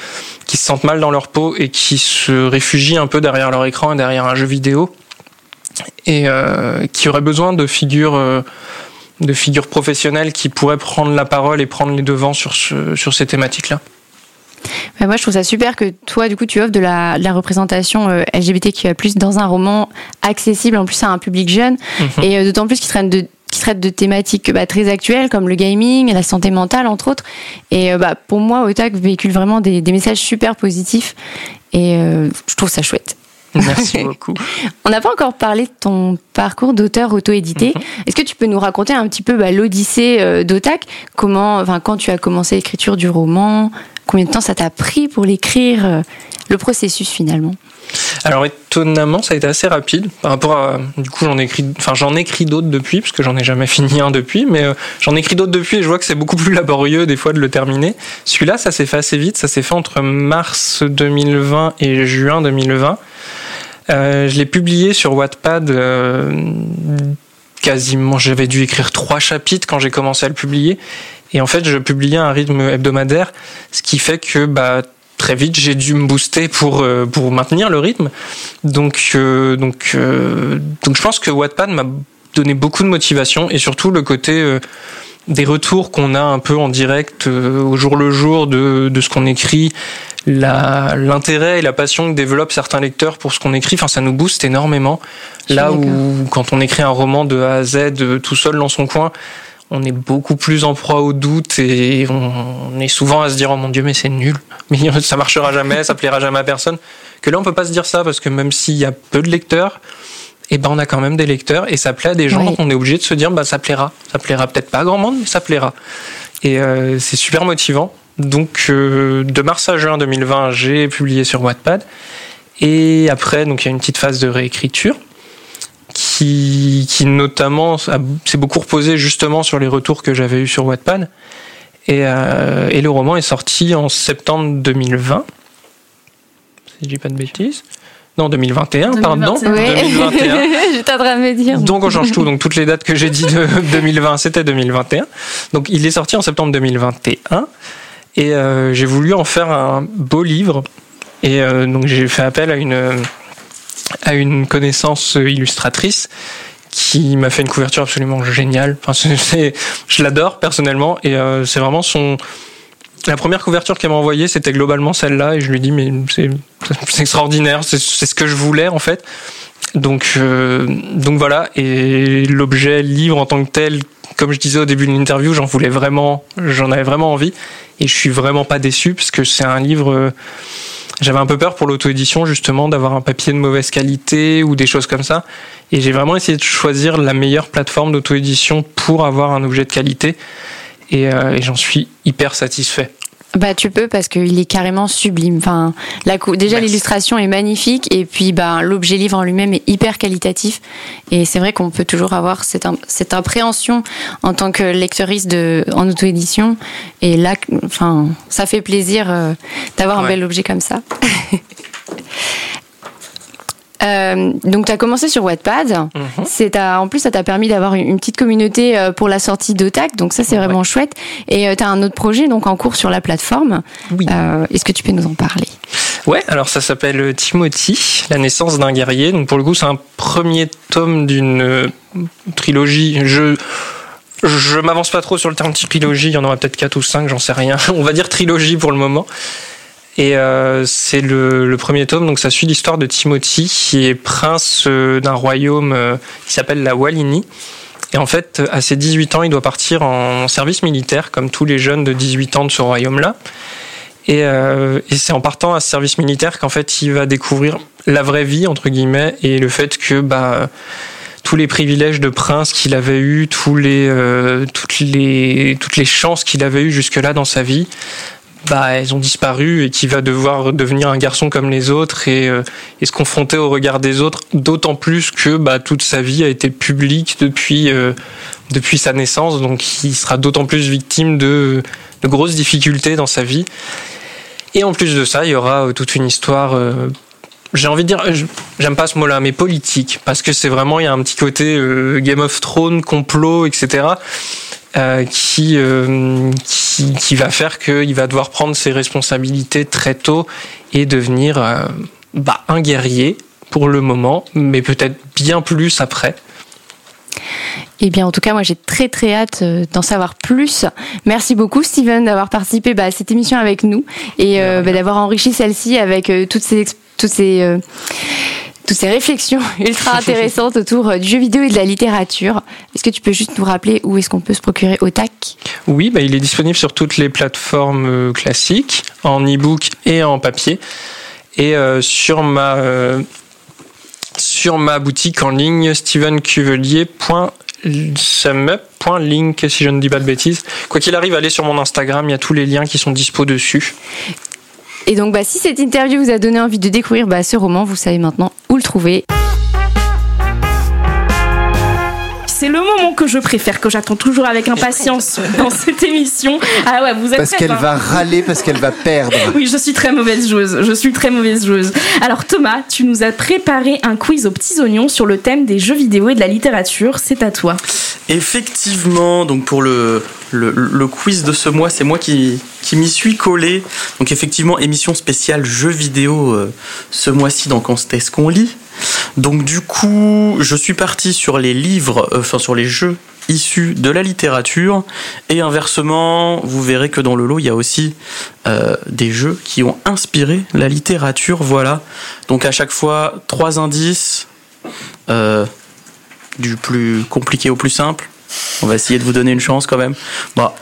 qui se sentent mal dans leur peau et qui se réfugient un peu derrière leur écran et derrière un jeu vidéo et euh, qui auraient besoin de figures, euh, de figures professionnelles qui pourraient prendre la parole et prendre les devants sur, ce, sur ces thématiques-là. Bah moi, je trouve ça super que toi, du coup, tu offres de la, de la représentation euh, LGBTQIA+, dans un roman accessible, en plus à un public jeune, Mhm. et euh, d'autant plus qu'il traite de qui traite de thématiques bah, très actuelles comme le gaming, la santé mentale entre autres. Et euh, bah, pour moi, Otak véhicule vraiment des, des messages super positifs et euh, je trouve ça chouette. Merci <laughs> beaucoup. On n'a pas encore parlé de ton parcours d'auteur auto-édité. Est-ce que tu peux nous raconter un petit peu bah, l'odyssée euh, d'Otak Comment, enfin, quand tu as commencé l'écriture du roman? Combien de temps ça t'a pris pour l'écrire euh, Le processus finalement? Alors étonnamment, ça a été assez rapide par rapport à. Du coup, j'en écris, enfin j'en écris d'autres depuis parce que j'en ai jamais <laughs> fini un depuis, mais euh, j'en écris d'autres depuis et je vois que c'est beaucoup plus laborieux des fois de le terminer. Celui-là, ça s'est fait assez vite, ça s'est fait entre mars 2020 et juin 2020. Euh, je l'ai publié sur Wattpad. quasiment, j'avais dû écrire trois chapitres quand j'ai commencé à le publier. Et en fait, je publiais à un rythme hebdomadaire, ce qui fait que bah, très vite, j'ai dû me booster pour, euh, pour maintenir le rythme. Donc, euh, donc, euh, donc je pense que Wattpad m'a donné beaucoup de motivation et surtout le côté euh, des retours qu'on a un peu en direct euh, au jour le jour de, de ce qu'on écrit, l'intérêt et la passion que développent certains lecteurs pour ce qu'on écrit, enfin ça nous booste énormément. Là où quand on écrit un roman de A à Z tout seul dans son coin, on est beaucoup plus en proie au doute et on, est souvent à se dire oh mon dieu mais c'est nul, <laughs> mais ça marchera jamais, ça plaira jamais à personne. Que là on peut pas se dire ça parce que même s'il y a peu de lecteurs, et ben on a quand même des lecteurs et ça plaît à des gens Oui. donc on est obligé de se dire bah ça plaira, ça plaira peut-être pas à grand monde mais ça plaira. Et euh, c'est super motivant. Donc euh, de mars à juin 2020 j'ai publié sur Wattpad et après donc il y a une petite phase de réécriture qui, qui notamment a- s'est beaucoup reposé justement sur les retours que j'avais eu sur Wattpad. Et, euh, et le roman est sorti en septembre 2020. Si je dis pas de bêtises. Non, 2021, pardon. 2021. <laughs> J'étais en train de me dire. Donc on change tout. Donc toutes les dates que j'ai dit de <laughs> 2020, c'était 2021. Donc il est sorti en septembre 2021 et euh, j'ai voulu en faire un beau livre. Et euh, donc j'ai fait appel à une à une connaissance illustratrice qui m'a fait une couverture absolument géniale. Enfin, je l'adore personnellement et euh, c'est vraiment son la première couverture qu'elle m'a envoyée, c'était globalement celle-là, et je lui dis mais c'est extraordinaire, c'est ce que je voulais en fait. Donc euh, donc voilà, et l'objet livre en tant que tel, comme je disais au début de l'interview, j'en voulais vraiment, j'en avais vraiment envie, et je suis vraiment pas déçu parce que c'est un livre. euh, j'avais un peu peur pour l'auto-édition justement d'avoir un papier de mauvaise qualité ou des choses comme ça. Et j'ai vraiment essayé de choisir la meilleure plateforme d'auto-édition pour avoir un objet de qualité. Et, euh, et j'en suis hyper satisfait. Bah tu peux parce qu'il est carrément sublime. Enfin, la déjà l'illustration est magnifique et puis bah l'objet livre en lui-même est hyper qualitatif et c'est vrai qu'on peut toujours avoir cette, cette appréhension en tant que lecteuriste de en auto-édition et là enfin ça fait plaisir euh, d'avoir un bel objet comme ça. <laughs> Euh, donc tu as commencé sur Wattpad. Mhm. C'est en plus ça t'a permis d'avoir une, une petite communauté euh, pour la sortie d'Otac, donc ça c'est Ouais. vraiment chouette. Et tu as un autre projet donc en cours sur la plateforme. Oui. Euh, Est-ce que tu peux nous en parler? Ouais, alors ça s'appelle Timothy, la naissance d'un guerrier. Donc pour le coup, c'est un premier tome d'une euh, trilogie. Je je m'avance pas trop sur le terme trilogie. Il y en aura peut-être quatre ou cinq, j'en sais rien. <laughs> On va dire trilogie pour le moment. Et euh, c'est le, premier tome, donc ça suit l'histoire de Timothy, qui est prince euh, d'un royaume euh, qui s'appelle la Wallonie. Et en fait, à ses 18 ans, il doit partir en service militaire, comme tous les jeunes de 18 ans de ce royaume-là. Et, c'est en partant à ce service militaire qu'en fait, il va découvrir la vraie vie, entre guillemets, et le fait que bah, tous les privilèges de prince qu'il avait eu, les, toutes, les, toutes les chances qu'il avait eues jusque-là dans sa vie, bah, elles ont disparu et qu'il va devoir devenir un garçon comme les autres et, euh, et se confronter au regard des autres, d'autant plus que bah, toute sa vie a été publique depuis, euh, depuis sa naissance, donc il sera d'autant plus victime de, de grosses difficultés dans sa vie. Et en plus de ça, il y aura euh, toute une histoire j'ai envie de dire, j'aime pas ce mot-là, mais politique, parce que c'est vraiment, il y a un petit côté Game of Thrones, complot, etc., euh, qui, euh, qui, qui va faire qu'il va devoir prendre ses responsabilités très tôt et devenir euh, bah, un guerrier pour le moment, mais peut-être bien plus après. Eh bien, en tout cas, moi, j'ai très très hâte d'en savoir plus. Merci beaucoup, Steven, d'avoir participé bah, à cette émission avec nous et bah, d'avoir enrichi celle-ci avec toutes ces, toutes ces, toutes ces réflexions <laughs> ultra intéressantes autour euh, du jeu vidéo et de la littérature. Est-ce que tu peux juste nous rappeler où est-ce qu'on peut se procurer Otak Oui, bah, il est disponible sur toutes les plateformes euh, classiques, en e-book et en papier. Et euh, sur ma sur ma boutique en ligne stevencuvelier.sumup.link si je ne dis pas de bêtises. Quoi qu'il arrive, allez sur mon Instagram, il y a tous les liens qui sont dispo dessus. Et donc, bah, si cette interview vous a donné envie de découvrir bah, ce roman, vous savez maintenant où le trouver. C'est le moment que je préfère, que j'attends toujours avec impatience dans cette émission. Ah ouais, vous êtes Parce qu'elle hein va râler, parce qu'elle va perdre. Oui, je suis très mauvaise joueuse. Je suis très mauvaise joueuse. Alors Thomas, tu nous as préparé un quiz aux petits oignons sur le thème des jeux vidéo et de la littérature. C'est à toi. Effectivement, donc pour le, le, le quiz de ce mois, c'est moi qui, qui m'y suis collé. Donc effectivement, émission spéciale jeux vidéo euh, ce mois-ci dans Quand c'était ce qu'on lit. Donc du coup, je suis parti sur les livres, euh, enfin sur les jeux issus de la littérature. Et inversement, vous verrez que dans le lot, il y a aussi euh, des jeux qui ont inspiré la littérature. Voilà. Donc à chaque fois, trois indices. Euh, du plus compliqué au plus simple. On va essayer de vous donner une chance quand même.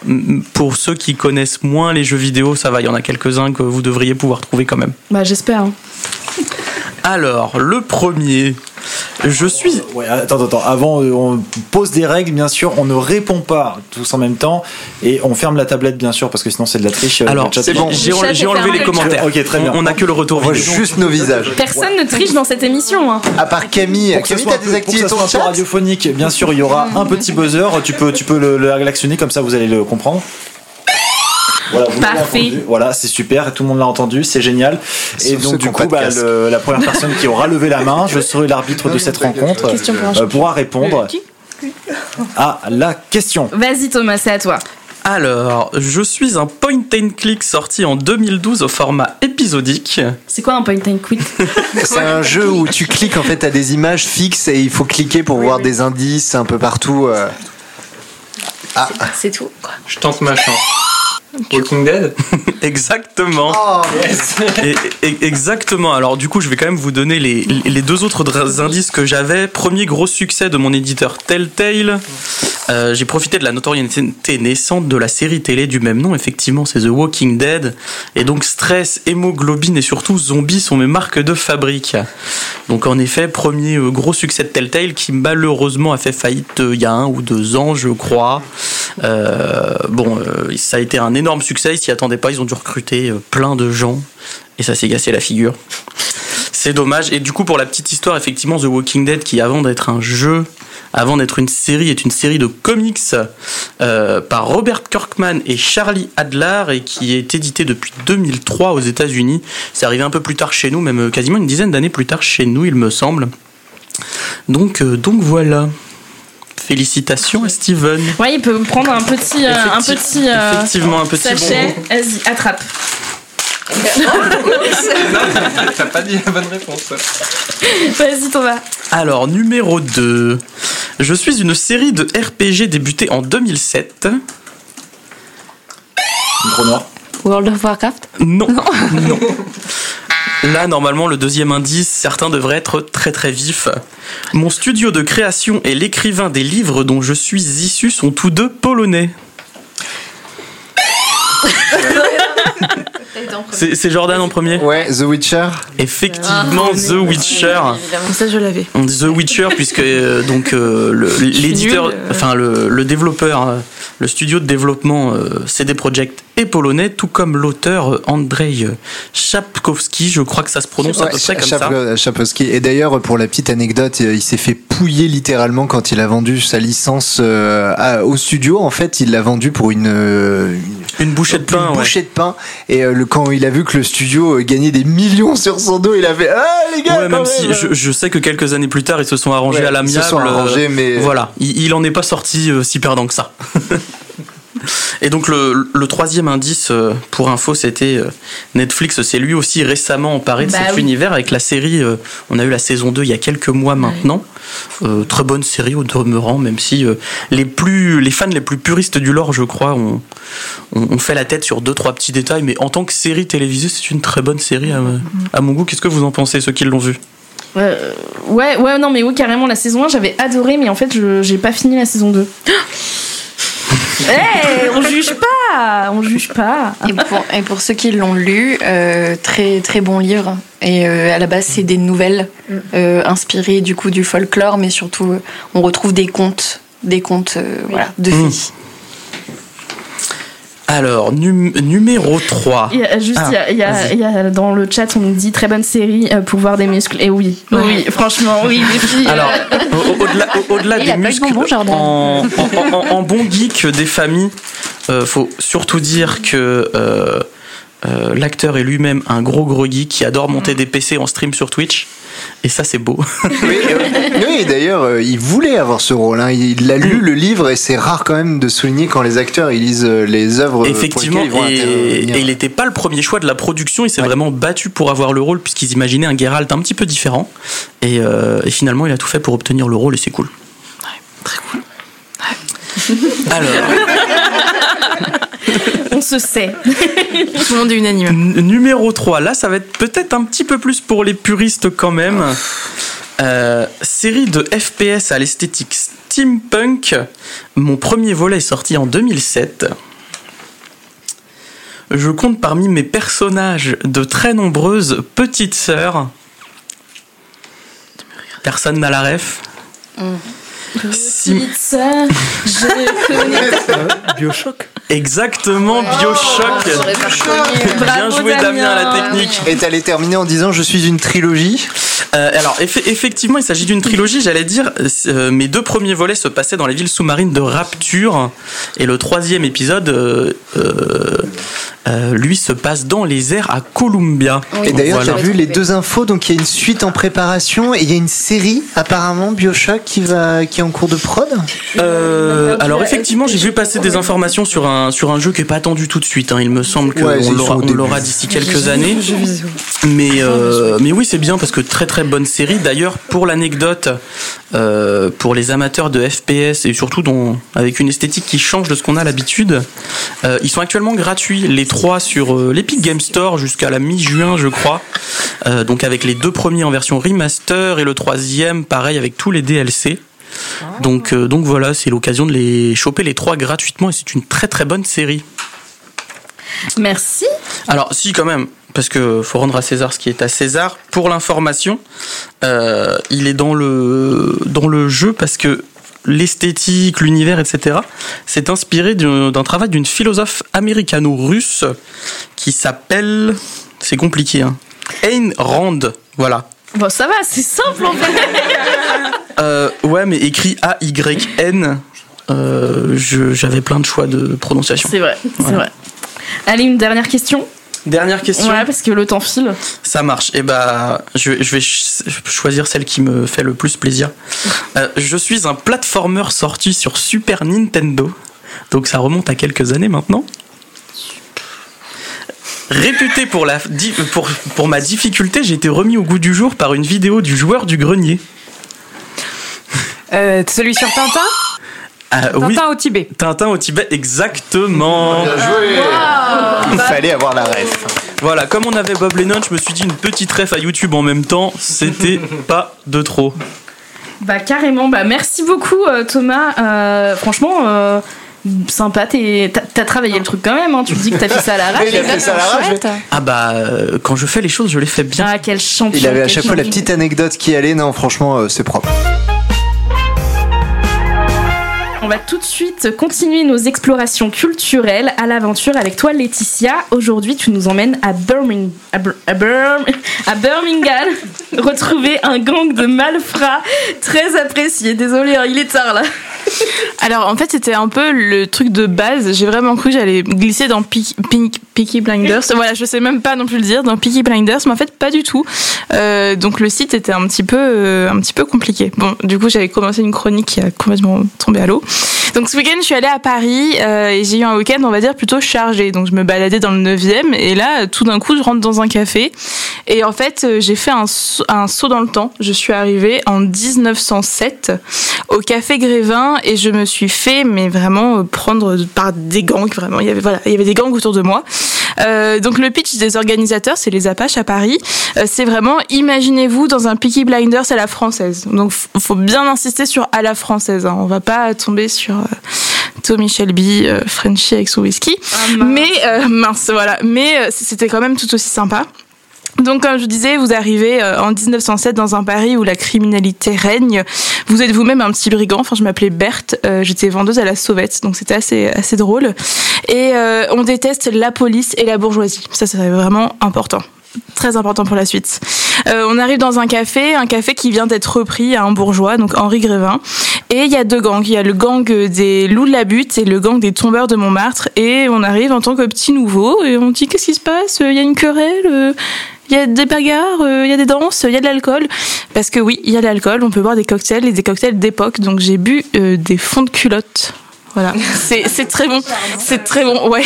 M- pour ceux qui connaissent moins les jeux vidéo, ça va, il y en a quelques-uns que vous devriez pouvoir trouver quand même. Bah j'espère. hein. Alors, le premier, je suis... Ouais, attends, attends. Avant, euh, on pose des règles, bien sûr. On ne répond pas tous en même temps. Et on ferme la tablette, bien sûr, parce que sinon c'est de la triche. euh, Alors, c'est bon. j'ai enlevé les commentaires. Ok, très bien. On- n'a que le retour On voit juste nos visages. Personne ne triche dans cette émission. hein. À part Camille. Pour que ça Camille, t'as désactivé ça ton chat radiophonique, bien sûr, il y aura un petit buzzer. Tu peux, tu peux le, le l'actionner comme ça, vous allez le comprendre. Voilà, vous Parfait. entendu. Voilà, c'est super, tout le monde l'a entendu, c'est génial. Et Sauf donc du coup, bah, le- la première personne qui aura levé la main, je serai l'arbitre de cette rencontre, euh, pourra répondre à la question. Vas-y Thomas, c'est à toi. Alors, je suis un point and click sorti en 2012 au format épisodique. C'est quoi un point and quit <laughs> C'est un jeu où tu cliques en fait à des images fixes et il faut cliquer pour voir des indices un peu partout. euh. C'est tout. quoi. Je tente ma chance. <laughs> Walking Dead <laughs> Exactement. <laughs> Et- et- exactement. Alors du coup, je vais quand même vous donner les, les deux autres indices que j'avais. Premier gros succès de mon éditeur Telltale. Euh, J'ai profité de la notoriété naissante de la série télé du même nom. Effectivement, c'est The Walking Dead. Et donc stress, hémoglobine et surtout zombies sont mes marques de fabrique. Donc en effet, premier euh, gros succès de Telltale qui malheureusement a fait faillite euh, il y a un ou deux ans, je crois. Euh, bon, ça a été un énorme succès. Ils s'y attendaient pas. Ils ont dû recruter euh, plein de gens et ça s'est cassé la figure. <laughs> C'est dommage. Et du coup, pour la petite histoire, effectivement, The Walking Dead, qui avant d'être un jeu, avant d'être une série, est une série de comics euh, par Robert Kirkman et Charlie Adler et qui est édité depuis 2003 aux États-Unis. C'est arrivé un peu plus tard chez nous, même euh, quasiment une dizaine d'années plus tard chez nous, il me semble. Donc, donc voilà. Félicitations à Steven. Ouais, il peut prendre un petit, euh, un Effecti- petit euh, effectivement, un petit sachet. Vas-y, attrape. T'as pas dit la bonne réponse. Vas-y Thomas. Alors, numéro 2. Je suis une série de RPG débutée en 2007. Micro noir. World of Warcraft? Non. non. <laughs> <laughs> Là, normalement, le deuxième indice, certains devraient être très très vifs. Mon studio de création et l'écrivain des livres dont je suis issu sont tous deux polonais. C'est Jordan en premier Ouais, The Witcher. Effectivement, The Witcher. Ça, je l'avais. The Witcher, puisque euh, donc euh, l'éditeur, euh. enfin le, le développeur, euh, le studio de développement euh, CD Projekt est polonais, tout comme l'auteur euh, Andrzej Chapkowski. Je crois que ça se prononce à peu Ouais, près comme Chap- ça. Chapowski. Et d'ailleurs, pour la petite anecdote, euh, il s'est fait pouiller littéralement quand il a vendu sa licence au studio. En fait, il l'a vendu pour une, Une bouchée de pain. une ouais. bouchée de pain. Et euh, le, quand il a vu que le studio euh, gagnait des millions sur son dos, il a fait Ah les gars, Ouais, même si je, je sais que quelques années plus tard, ils se sont arrangés à ils se l'amiable. sont arrangés, euh, mais- Voilà, il, il en est pas sorti si perdant que ça. <laughs> Et donc le, le troisième indice euh, pour info, c'était euh, Netflix s'est lui aussi récemment emparé de Bah cet oui. univers avec la série. euh, on a eu la saison 2 il y a quelques mois maintenant. Euh, très bonne série au demeurant, même si les plus les fans les plus puristes du lore, je crois, ont, ont fait la tête sur deux trois petits détails. Mais en tant que série télévisée, c'est une très bonne série à, à mon goût. Qu'est-ce que vous en pensez, ceux qui l'ont vu Euh, ouais, ouais, non, mais oui, carrément, la saison 1, j'avais adoré, mais en fait, je- j'ai pas fini la saison 2. <gasps> Hey, on juge pas, on juge pas. Et pour, et pour ceux qui l'ont lu, euh, très très bon livre. Et euh, à la base, c'est des nouvelles euh, inspirées du coup du folklore, mais surtout, on retrouve des contes, des contes euh, voilà, de Mm. fées. Alors, num- numéro 3. Il y a, juste, Ah, il y a- il y a- vas-y. il y a dans le chat, on nous dit très bonne série euh, pour voir des muscles. Et oui, oui, franchement, oui, les filles. euh, Alors, au- au-delà au, des muscles, en, en- en- en bon geek des familles, euh, faut surtout dire que euh, euh, l'acteur est lui-même un gros gros geek qui adore monter des PC en stream sur Twitch. Et ça, c'est beau. <laughs> Oui, euh, oui, d'ailleurs, euh, il voulait avoir ce rôle. hein. Il a lu le livre et c'est rare quand même de souligner quand les acteurs ils lisent euh, les œuvres Effectivement, pour ils vont et, il n'était pas le premier choix de la production. Il s'est Ouais. vraiment battu pour avoir le rôle puisqu'ils imaginaient un Geralt un petit peu différent. Et, euh, et finalement, il a tout fait pour obtenir le rôle et c'est cool. Très cool. Alors, <laughs> on se sait. <laughs> Tout le monde est unanime. N- numéro 3, là ça va être peut-être un petit peu plus pour les puristes quand même. Euh, série de FPS à l'esthétique steampunk. Mon premier volet est sorti en 2007. Je compte parmi mes personnages de très nombreuses petites sœurs. Personne n'a la ref. Sim- Petite sœur, je <laughs> connais. Bioshock. Exactement, Bioshock. Bien Bravo, joué Damien à la technique. Et t'allais terminer en disant je suis une trilogie. Euh, alors, effe- effectivement, il s'agit d'une trilogie. J'allais dire, euh, mes deux premiers volets se passaient dans les villes sous-marines de Rapture, et le troisième épisode, euh, lui, se passe dans les airs à Columbia. Et d'ailleurs, Voilà. t'as vu les deux infos, donc il y a une suite en préparation et il y a une série apparemment Bioshock qui va qui est en cours de prod. Euh, alors effectivement, j'ai vu passer des informations sur un sur un jeu qui est pas attendu tout de suite. hein. Il me semble qu'on Ouais, l'aura, d'ici quelques années. Mais euh, mais oui, c'est bien parce que très très bonne série. D'ailleurs, pour l'anecdote, euh, pour les amateurs de FPS et surtout dont, avec une esthétique qui change de ce qu'on a l'habitude, euh, ils sont actuellement gratuits les trois sur euh, l'Epic Game Store jusqu'à la mi-juin, je crois. Euh, donc avec les deux premiers en version remaster et le troisième pareil avec tous les DLC. Donc, donc voilà, c'est l'occasion de les choper les trois gratuitement et c'est une très très bonne série. Merci. Alors si quand même, parce que faut rendre à César ce qui est à César. Pour l'information, euh, il est dans le dans le jeu parce que l'esthétique, l'univers, etc. C'est inspiré d'un travail d'une philosophe américano-russe qui s'appelle, c'est compliqué, hein, Ayn Rand. Voilà. Bon, ça va, c'est simple en fait. <laughs> Euh, ouais, mais écrit A-Y-N. Euh, je- J'avais plein de choix de prononciation. C'est vrai, c'est vrai. Allez, une dernière question. Dernière question. Ouais, parce que le temps file. Ça marche. Et bah, je, je vais ch- choisir celle qui me fait le plus plaisir. Euh, je suis un platformer sorti sur Super Nintendo. Donc ça remonte à quelques années maintenant. Réputé pour, la, pour, pour ma difficulté, j'ai été remis au goût du jour par une vidéo du joueur du grenier. Euh, celui sur Tintin? Ah, oui, Tintin au Tibet. Tintin au Tibet, exactement. Il fallait avoir la ref. Voilà, comme on avait Bob Lennon, je me suis dit une petite ref à YouTube en même temps, c'était <laughs> pas de trop. Bah carrément, bah merci beaucoup euh, Thomas. Euh, franchement, euh, sympa, t'es- t'as travaillé le truc quand même, hein. tu me dis que t'as fait ça à la rage. Il a fait ça à la rage. Chouette. Ah bah, euh, quand je fais les choses, je les fais bien. Ah quel champion. Il avait à chaque fois la petite anecdote qui allait. Non, franchement, euh, c'est propre. On va tout de suite continuer nos explorations culturelles à l'aventure avec toi Laetitia. Aujourd'hui tu nous emmènes à, Birmingham, à, Bir- à Bir- à Birmingham <laughs> retrouver un gang de malfrats très apprécié. Désolé, hein, il est tard là. <laughs> Alors en fait c'était un peu le truc de base. J'ai vraiment cru que j'allais glisser dans Peaky, Peaky- Peaky Blinders. <laughs> Voilà, je sais même pas non plus le dire dans Peaky Blinders, mais en fait pas du tout. Euh, donc le site était un petit peu euh, un petit peu compliqué. Bon, du coup j'avais commencé une chronique qui a complètement tombé à l'eau. Donc ce week-end je suis allée à Paris euh, et j'ai eu un week-end on va dire plutôt chargé. Donc je me baladais dans le 9e et là tout d'un coup je rentre dans un café et en fait euh, j'ai fait un, saut- dans le temps. Je suis arrivée en 1907 au café Grévin et je me suis fait mais vraiment euh, prendre par des gangs vraiment il y avait voilà il y avait des gangs autour de moi donc le pitch des organisateurs c'est les Apaches à Paris c'est vraiment imaginez-vous dans un Peaky Blinders à la française donc faut bien insister sur à la française hein. on va pas tomber sur <laughs> Tommy Shelby euh, Frenchie avec son whisky mais euh, mince voilà mais euh, c'était quand même tout aussi sympa donc, comme je vous disais, vous arrivez en 1907 dans un Paris où la criminalité règne. Vous êtes vous-même un petit brigand. Enfin, je m'appelais Berthe. euh, J'étais vendeuse à la sauvette, donc c'était assez assez drôle. Et euh, on déteste la police et la bourgeoisie. Ça, c'est vraiment important. Très important pour la suite. Euh, on arrive dans un café, un café qui vient d'être repris à un bourgeois, donc Henri Grévin. Et il y a deux gangs. Il y a le gang des loups de la butte et le gang des tombeurs de Montmartre. Et on arrive en tant que petit nouveau et on dit qu'est-ce qui se passe? Il y a une querelle euh, il y a des bagarres, euh, il y a des danses, il y a de l'alcool. Parce que oui, il y a de l'alcool, on peut boire des cocktails et des cocktails d'époque. Donc j'ai bu euh, des fonds de culotte. Voilà, c'est très bon. <laughs> C'est très bon, ouais.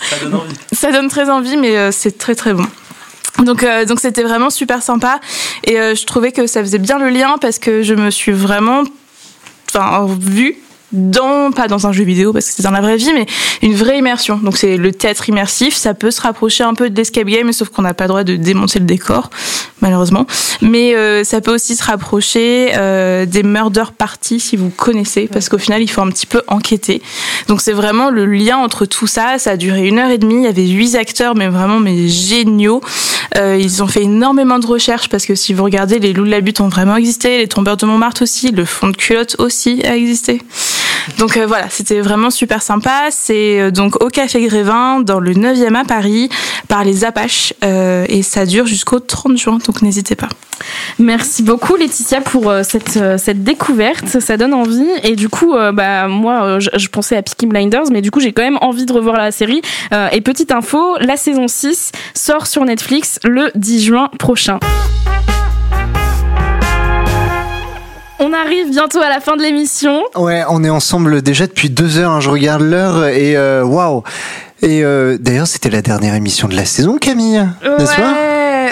Ça donne envie. Ça donne très envie, mais c'est très très bon. Donc euh, donc c'était vraiment super sympa. Et euh, je trouvais que ça faisait bien le lien parce que je me suis vraiment enfin vue dans pas dans un jeu vidéo parce que c'est dans la vraie vie mais une vraie immersion. Donc c'est le théâtre immersif ça peut se rapprocher un peu de l'escape game sauf qu'on n'a pas le droit de démonter le décor malheureusement. Mais euh, ça peut aussi se rapprocher des murder parties si vous connaissez parce qu'au final il faut un petit peu enquêter. Donc c'est vraiment le lien entre tout ça. Ça a duré une heure et demie. Il y avait huit acteurs mais vraiment mais géniaux ils ont fait énormément de recherches parce que si vous regardez, les loups de la butte ont vraiment existé, les tombeurs de Montmartre aussi, le fond de culotte aussi a existé. Donc euh, voilà, c'était vraiment super sympa. C'est euh, donc au Café Grévin, dans le 9e à Paris, par les Apaches, euh, et ça dure jusqu'au 30 juin, donc n'hésitez pas. Merci beaucoup Laetitia pour cette, cette découverte, ça donne envie. Et du coup, bah, moi, je, je pensais à Peaky Blinders, mais du coup, j'ai quand même envie de revoir la série. Et petite info, la saison 6 sort sur Netflix le 10 juin prochain. On arrive bientôt à la fin de l'émission. Ouais, on est ensemble déjà depuis deux heures. hein, je regarde l'heure et euh, waouh. Et euh, d'ailleurs, c'était la dernière émission de la saison, Camille, n'est-ce pas?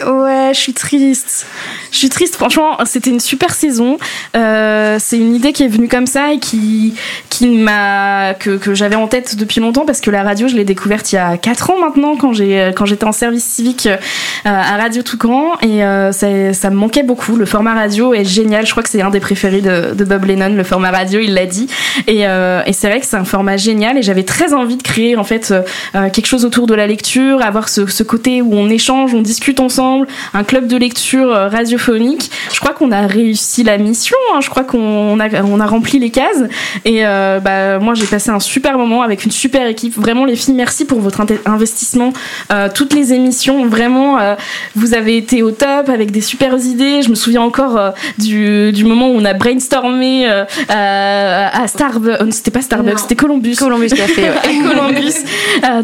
Ouais, je suis triste. Je suis triste, franchement, c'était une super saison. Euh, c'est une idée qui est venue comme ça et qui, qui m'a, que, que j'avais en tête depuis longtemps parce que la radio, je l'ai découverte il y a 4 ans maintenant quand j'ai, quand j'étais en service civique euh, à Radio Toucan et euh, ça, ça me manquait beaucoup. Le format radio est génial. Je crois que c'est un des préférés de, Bob Lennon, le format radio, il l'a dit. Et, et c'est vrai que c'est un format génial et j'avais très envie de créer en fait quelque chose autour de la lecture, avoir ce côté où on échange, on discute ensemble, un club de lecture euh, radiophonique. Je crois qu'on a réussi la mission, hein. je crois qu'on a, on a rempli les cases. Et euh, bah, moi, j'ai passé un super moment avec une super équipe. Vraiment, les filles, merci pour votre investissement. Euh, toutes les émissions, vraiment, euh, vous avez été au top avec des super idées. Je me souviens encore du, du moment où on a brainstormé à Starbucks. C'était pas Starbucks, c'était Columbus. Columbus Café, ouais. <laughs> Columbus.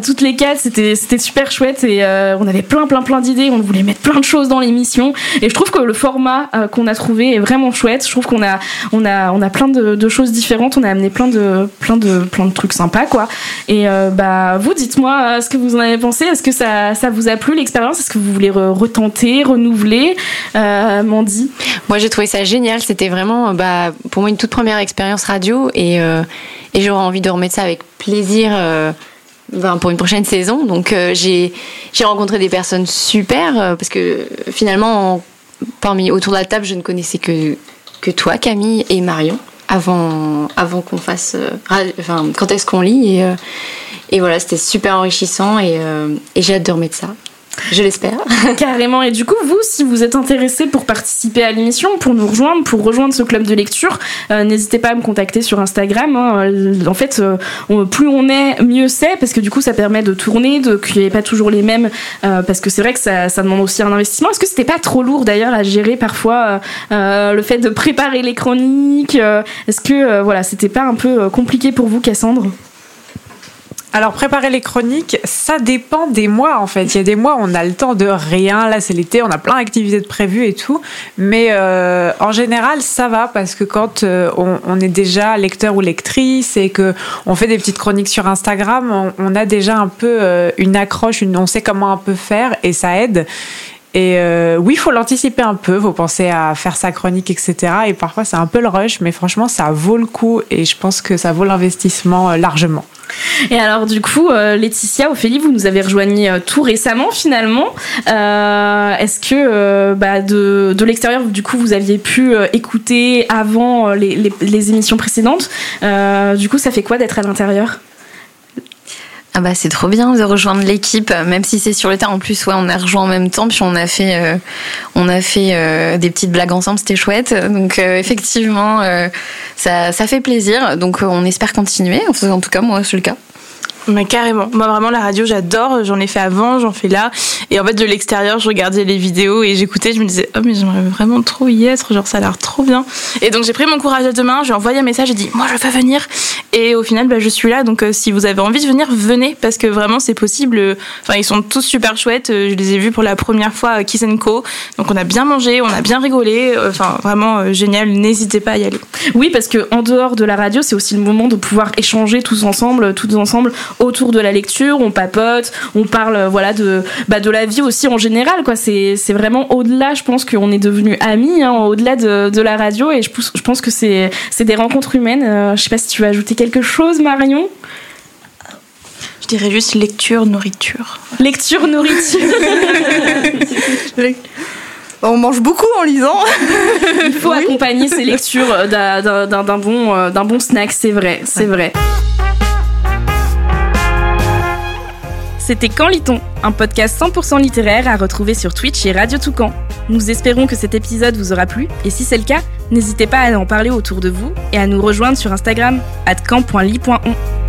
Toutes les quatre, c'était super chouette et on avait plein plein plein d'idées. On voulait mettre plein de choses dans l'émission et je trouve que le format euh, qu'on a trouvé est vraiment chouette. Je trouve qu'on a on a on a plein de, choses différentes. On a amené plein de plein de plein de trucs sympas quoi. Et euh, bah vous dites-moi euh, ce que vous en avez pensé. Est-ce que ça ça vous a plu l'expérience? Est-ce que vous voulez re- retenter, renouveler? Euh, Mandy? Moi, j'ai trouvé ça génial. C'était vraiment, bah, pour moi, une toute première expérience radio et, et j'aurais envie de remettre ça avec plaisir pour une prochaine saison. Donc euh, j'ai rencontré des personnes super euh, parce que finalement en- parmi autour de la table je ne connaissais que que toi Camille et Marion avant avant qu'on fasse euh, enfin quand est-ce qu'on lit et euh, et voilà c'était super enrichissant et, euh, et j'ai hâte de remettre ça. Je l'espère. <laughs> Carrément. Et du coup, vous, si vous êtes intéressé pour participer à l'émission, pour nous rejoindre, pour rejoindre ce club de lecture, euh, n'hésitez pas à me contacter sur Instagram. hein. Euh, En fait, euh, plus on est, mieux c'est, parce que du coup, ça permet de tourner, de qu'il n'y ait pas toujours les mêmes, parce que c'est vrai que ça, ça demande aussi un investissement. Est-ce que c'était pas trop lourd d'ailleurs à gérer parfois le fait de préparer les chroniques Est-ce que voilà, c'était pas un peu compliqué pour vous, Cassandre? Alors préparer les chroniques, ça dépend des mois en fait. Il y a des mois on a le temps de rien. Là c'est l'été, on a plein d'activités de prévues et tout. Mais euh, en général ça va parce que quand euh, on, est déjà lecteur ou lectrice et que on fait des petites chroniques sur Instagram, on, a déjà un peu euh, une accroche, on sait comment un peu faire et ça aide. Et euh, oui, il faut l'anticiper un peu, faut penser à faire sa chronique, etc. Et parfois c'est un peu le rush, mais franchement ça vaut le coup et je pense que ça vaut l'investissement euh, largement. Et alors du coup, euh, Laetitia, Ophélie, vous nous avez rejoignis euh, tout récemment finalement. Euh, Est-ce que bah, de, l'extérieur, du coup, vous aviez pu écouter avant les, émissions précédentes? Du coup, ça fait quoi d'être à l'intérieur? Ah bah c'est trop bien de rejoindre l'équipe, même si c'est sur le terrain. En plus, ouais, on a rejoint en même temps, puis on a fait, euh, on a fait euh, des petites blagues ensemble, c'était chouette. Donc euh, effectivement, ça, ça fait plaisir. Donc on espère continuer. En tout cas, moi, c'est le cas. Mais carrément. Moi, vraiment, la radio, j'adore. J'en ai fait avant, j'en fais là. Et en fait, de l'extérieur, je regardais les vidéos et j'écoutais. Je me disais, oh, mais j'aimerais vraiment trop y être. Genre, ça a l'air trop bien. Et donc, j'ai pris mon courage à deux mains. J'ai envoyé un message. J'ai dit, moi, je veux venir. Et au final, bah, je suis là. Donc, euh, si vous avez envie de venir, venez. Parce que vraiment, c'est possible. Enfin, ils sont tous super chouettes. Euh, Je les ai vus pour la première fois à Kiss Co. Donc, on a bien mangé, on a bien rigolé. Euh, Enfin, vraiment génial. N'hésitez pas à y aller. Oui, parce que en dehors de la radio, c'est aussi le moment de pouvoir échanger tous ensemble, tous ensemble autour de la lecture. On papote, on parle, euh, voilà, de bah, de la vie aussi en général. Quoi, c'est c'est vraiment au-delà. Je pense qu'on est devenus amis, hein, au-delà de, de la radio. Et je, pense- je pense que c'est c'est des rencontres humaines. Euh, je sais pas si tu veux ajouter quelque chose, Marion. Je dirais juste lecture, nourriture. Lecture, nourriture. <laughs> On mange beaucoup en lisant. <laughs> Il faut accompagner ces lectures euh, d'un- bon euh, d'un bon snack. C'est vrai, c'est vrai. C'était Quand lit-on Un podcast 100% littéraire à retrouver sur Twitch et Radio Toucan. Nous espérons que cet épisode vous aura plu et si c'est le cas, n'hésitez pas à en parler autour de vous et à nous rejoindre sur Instagram at camp.ly.on.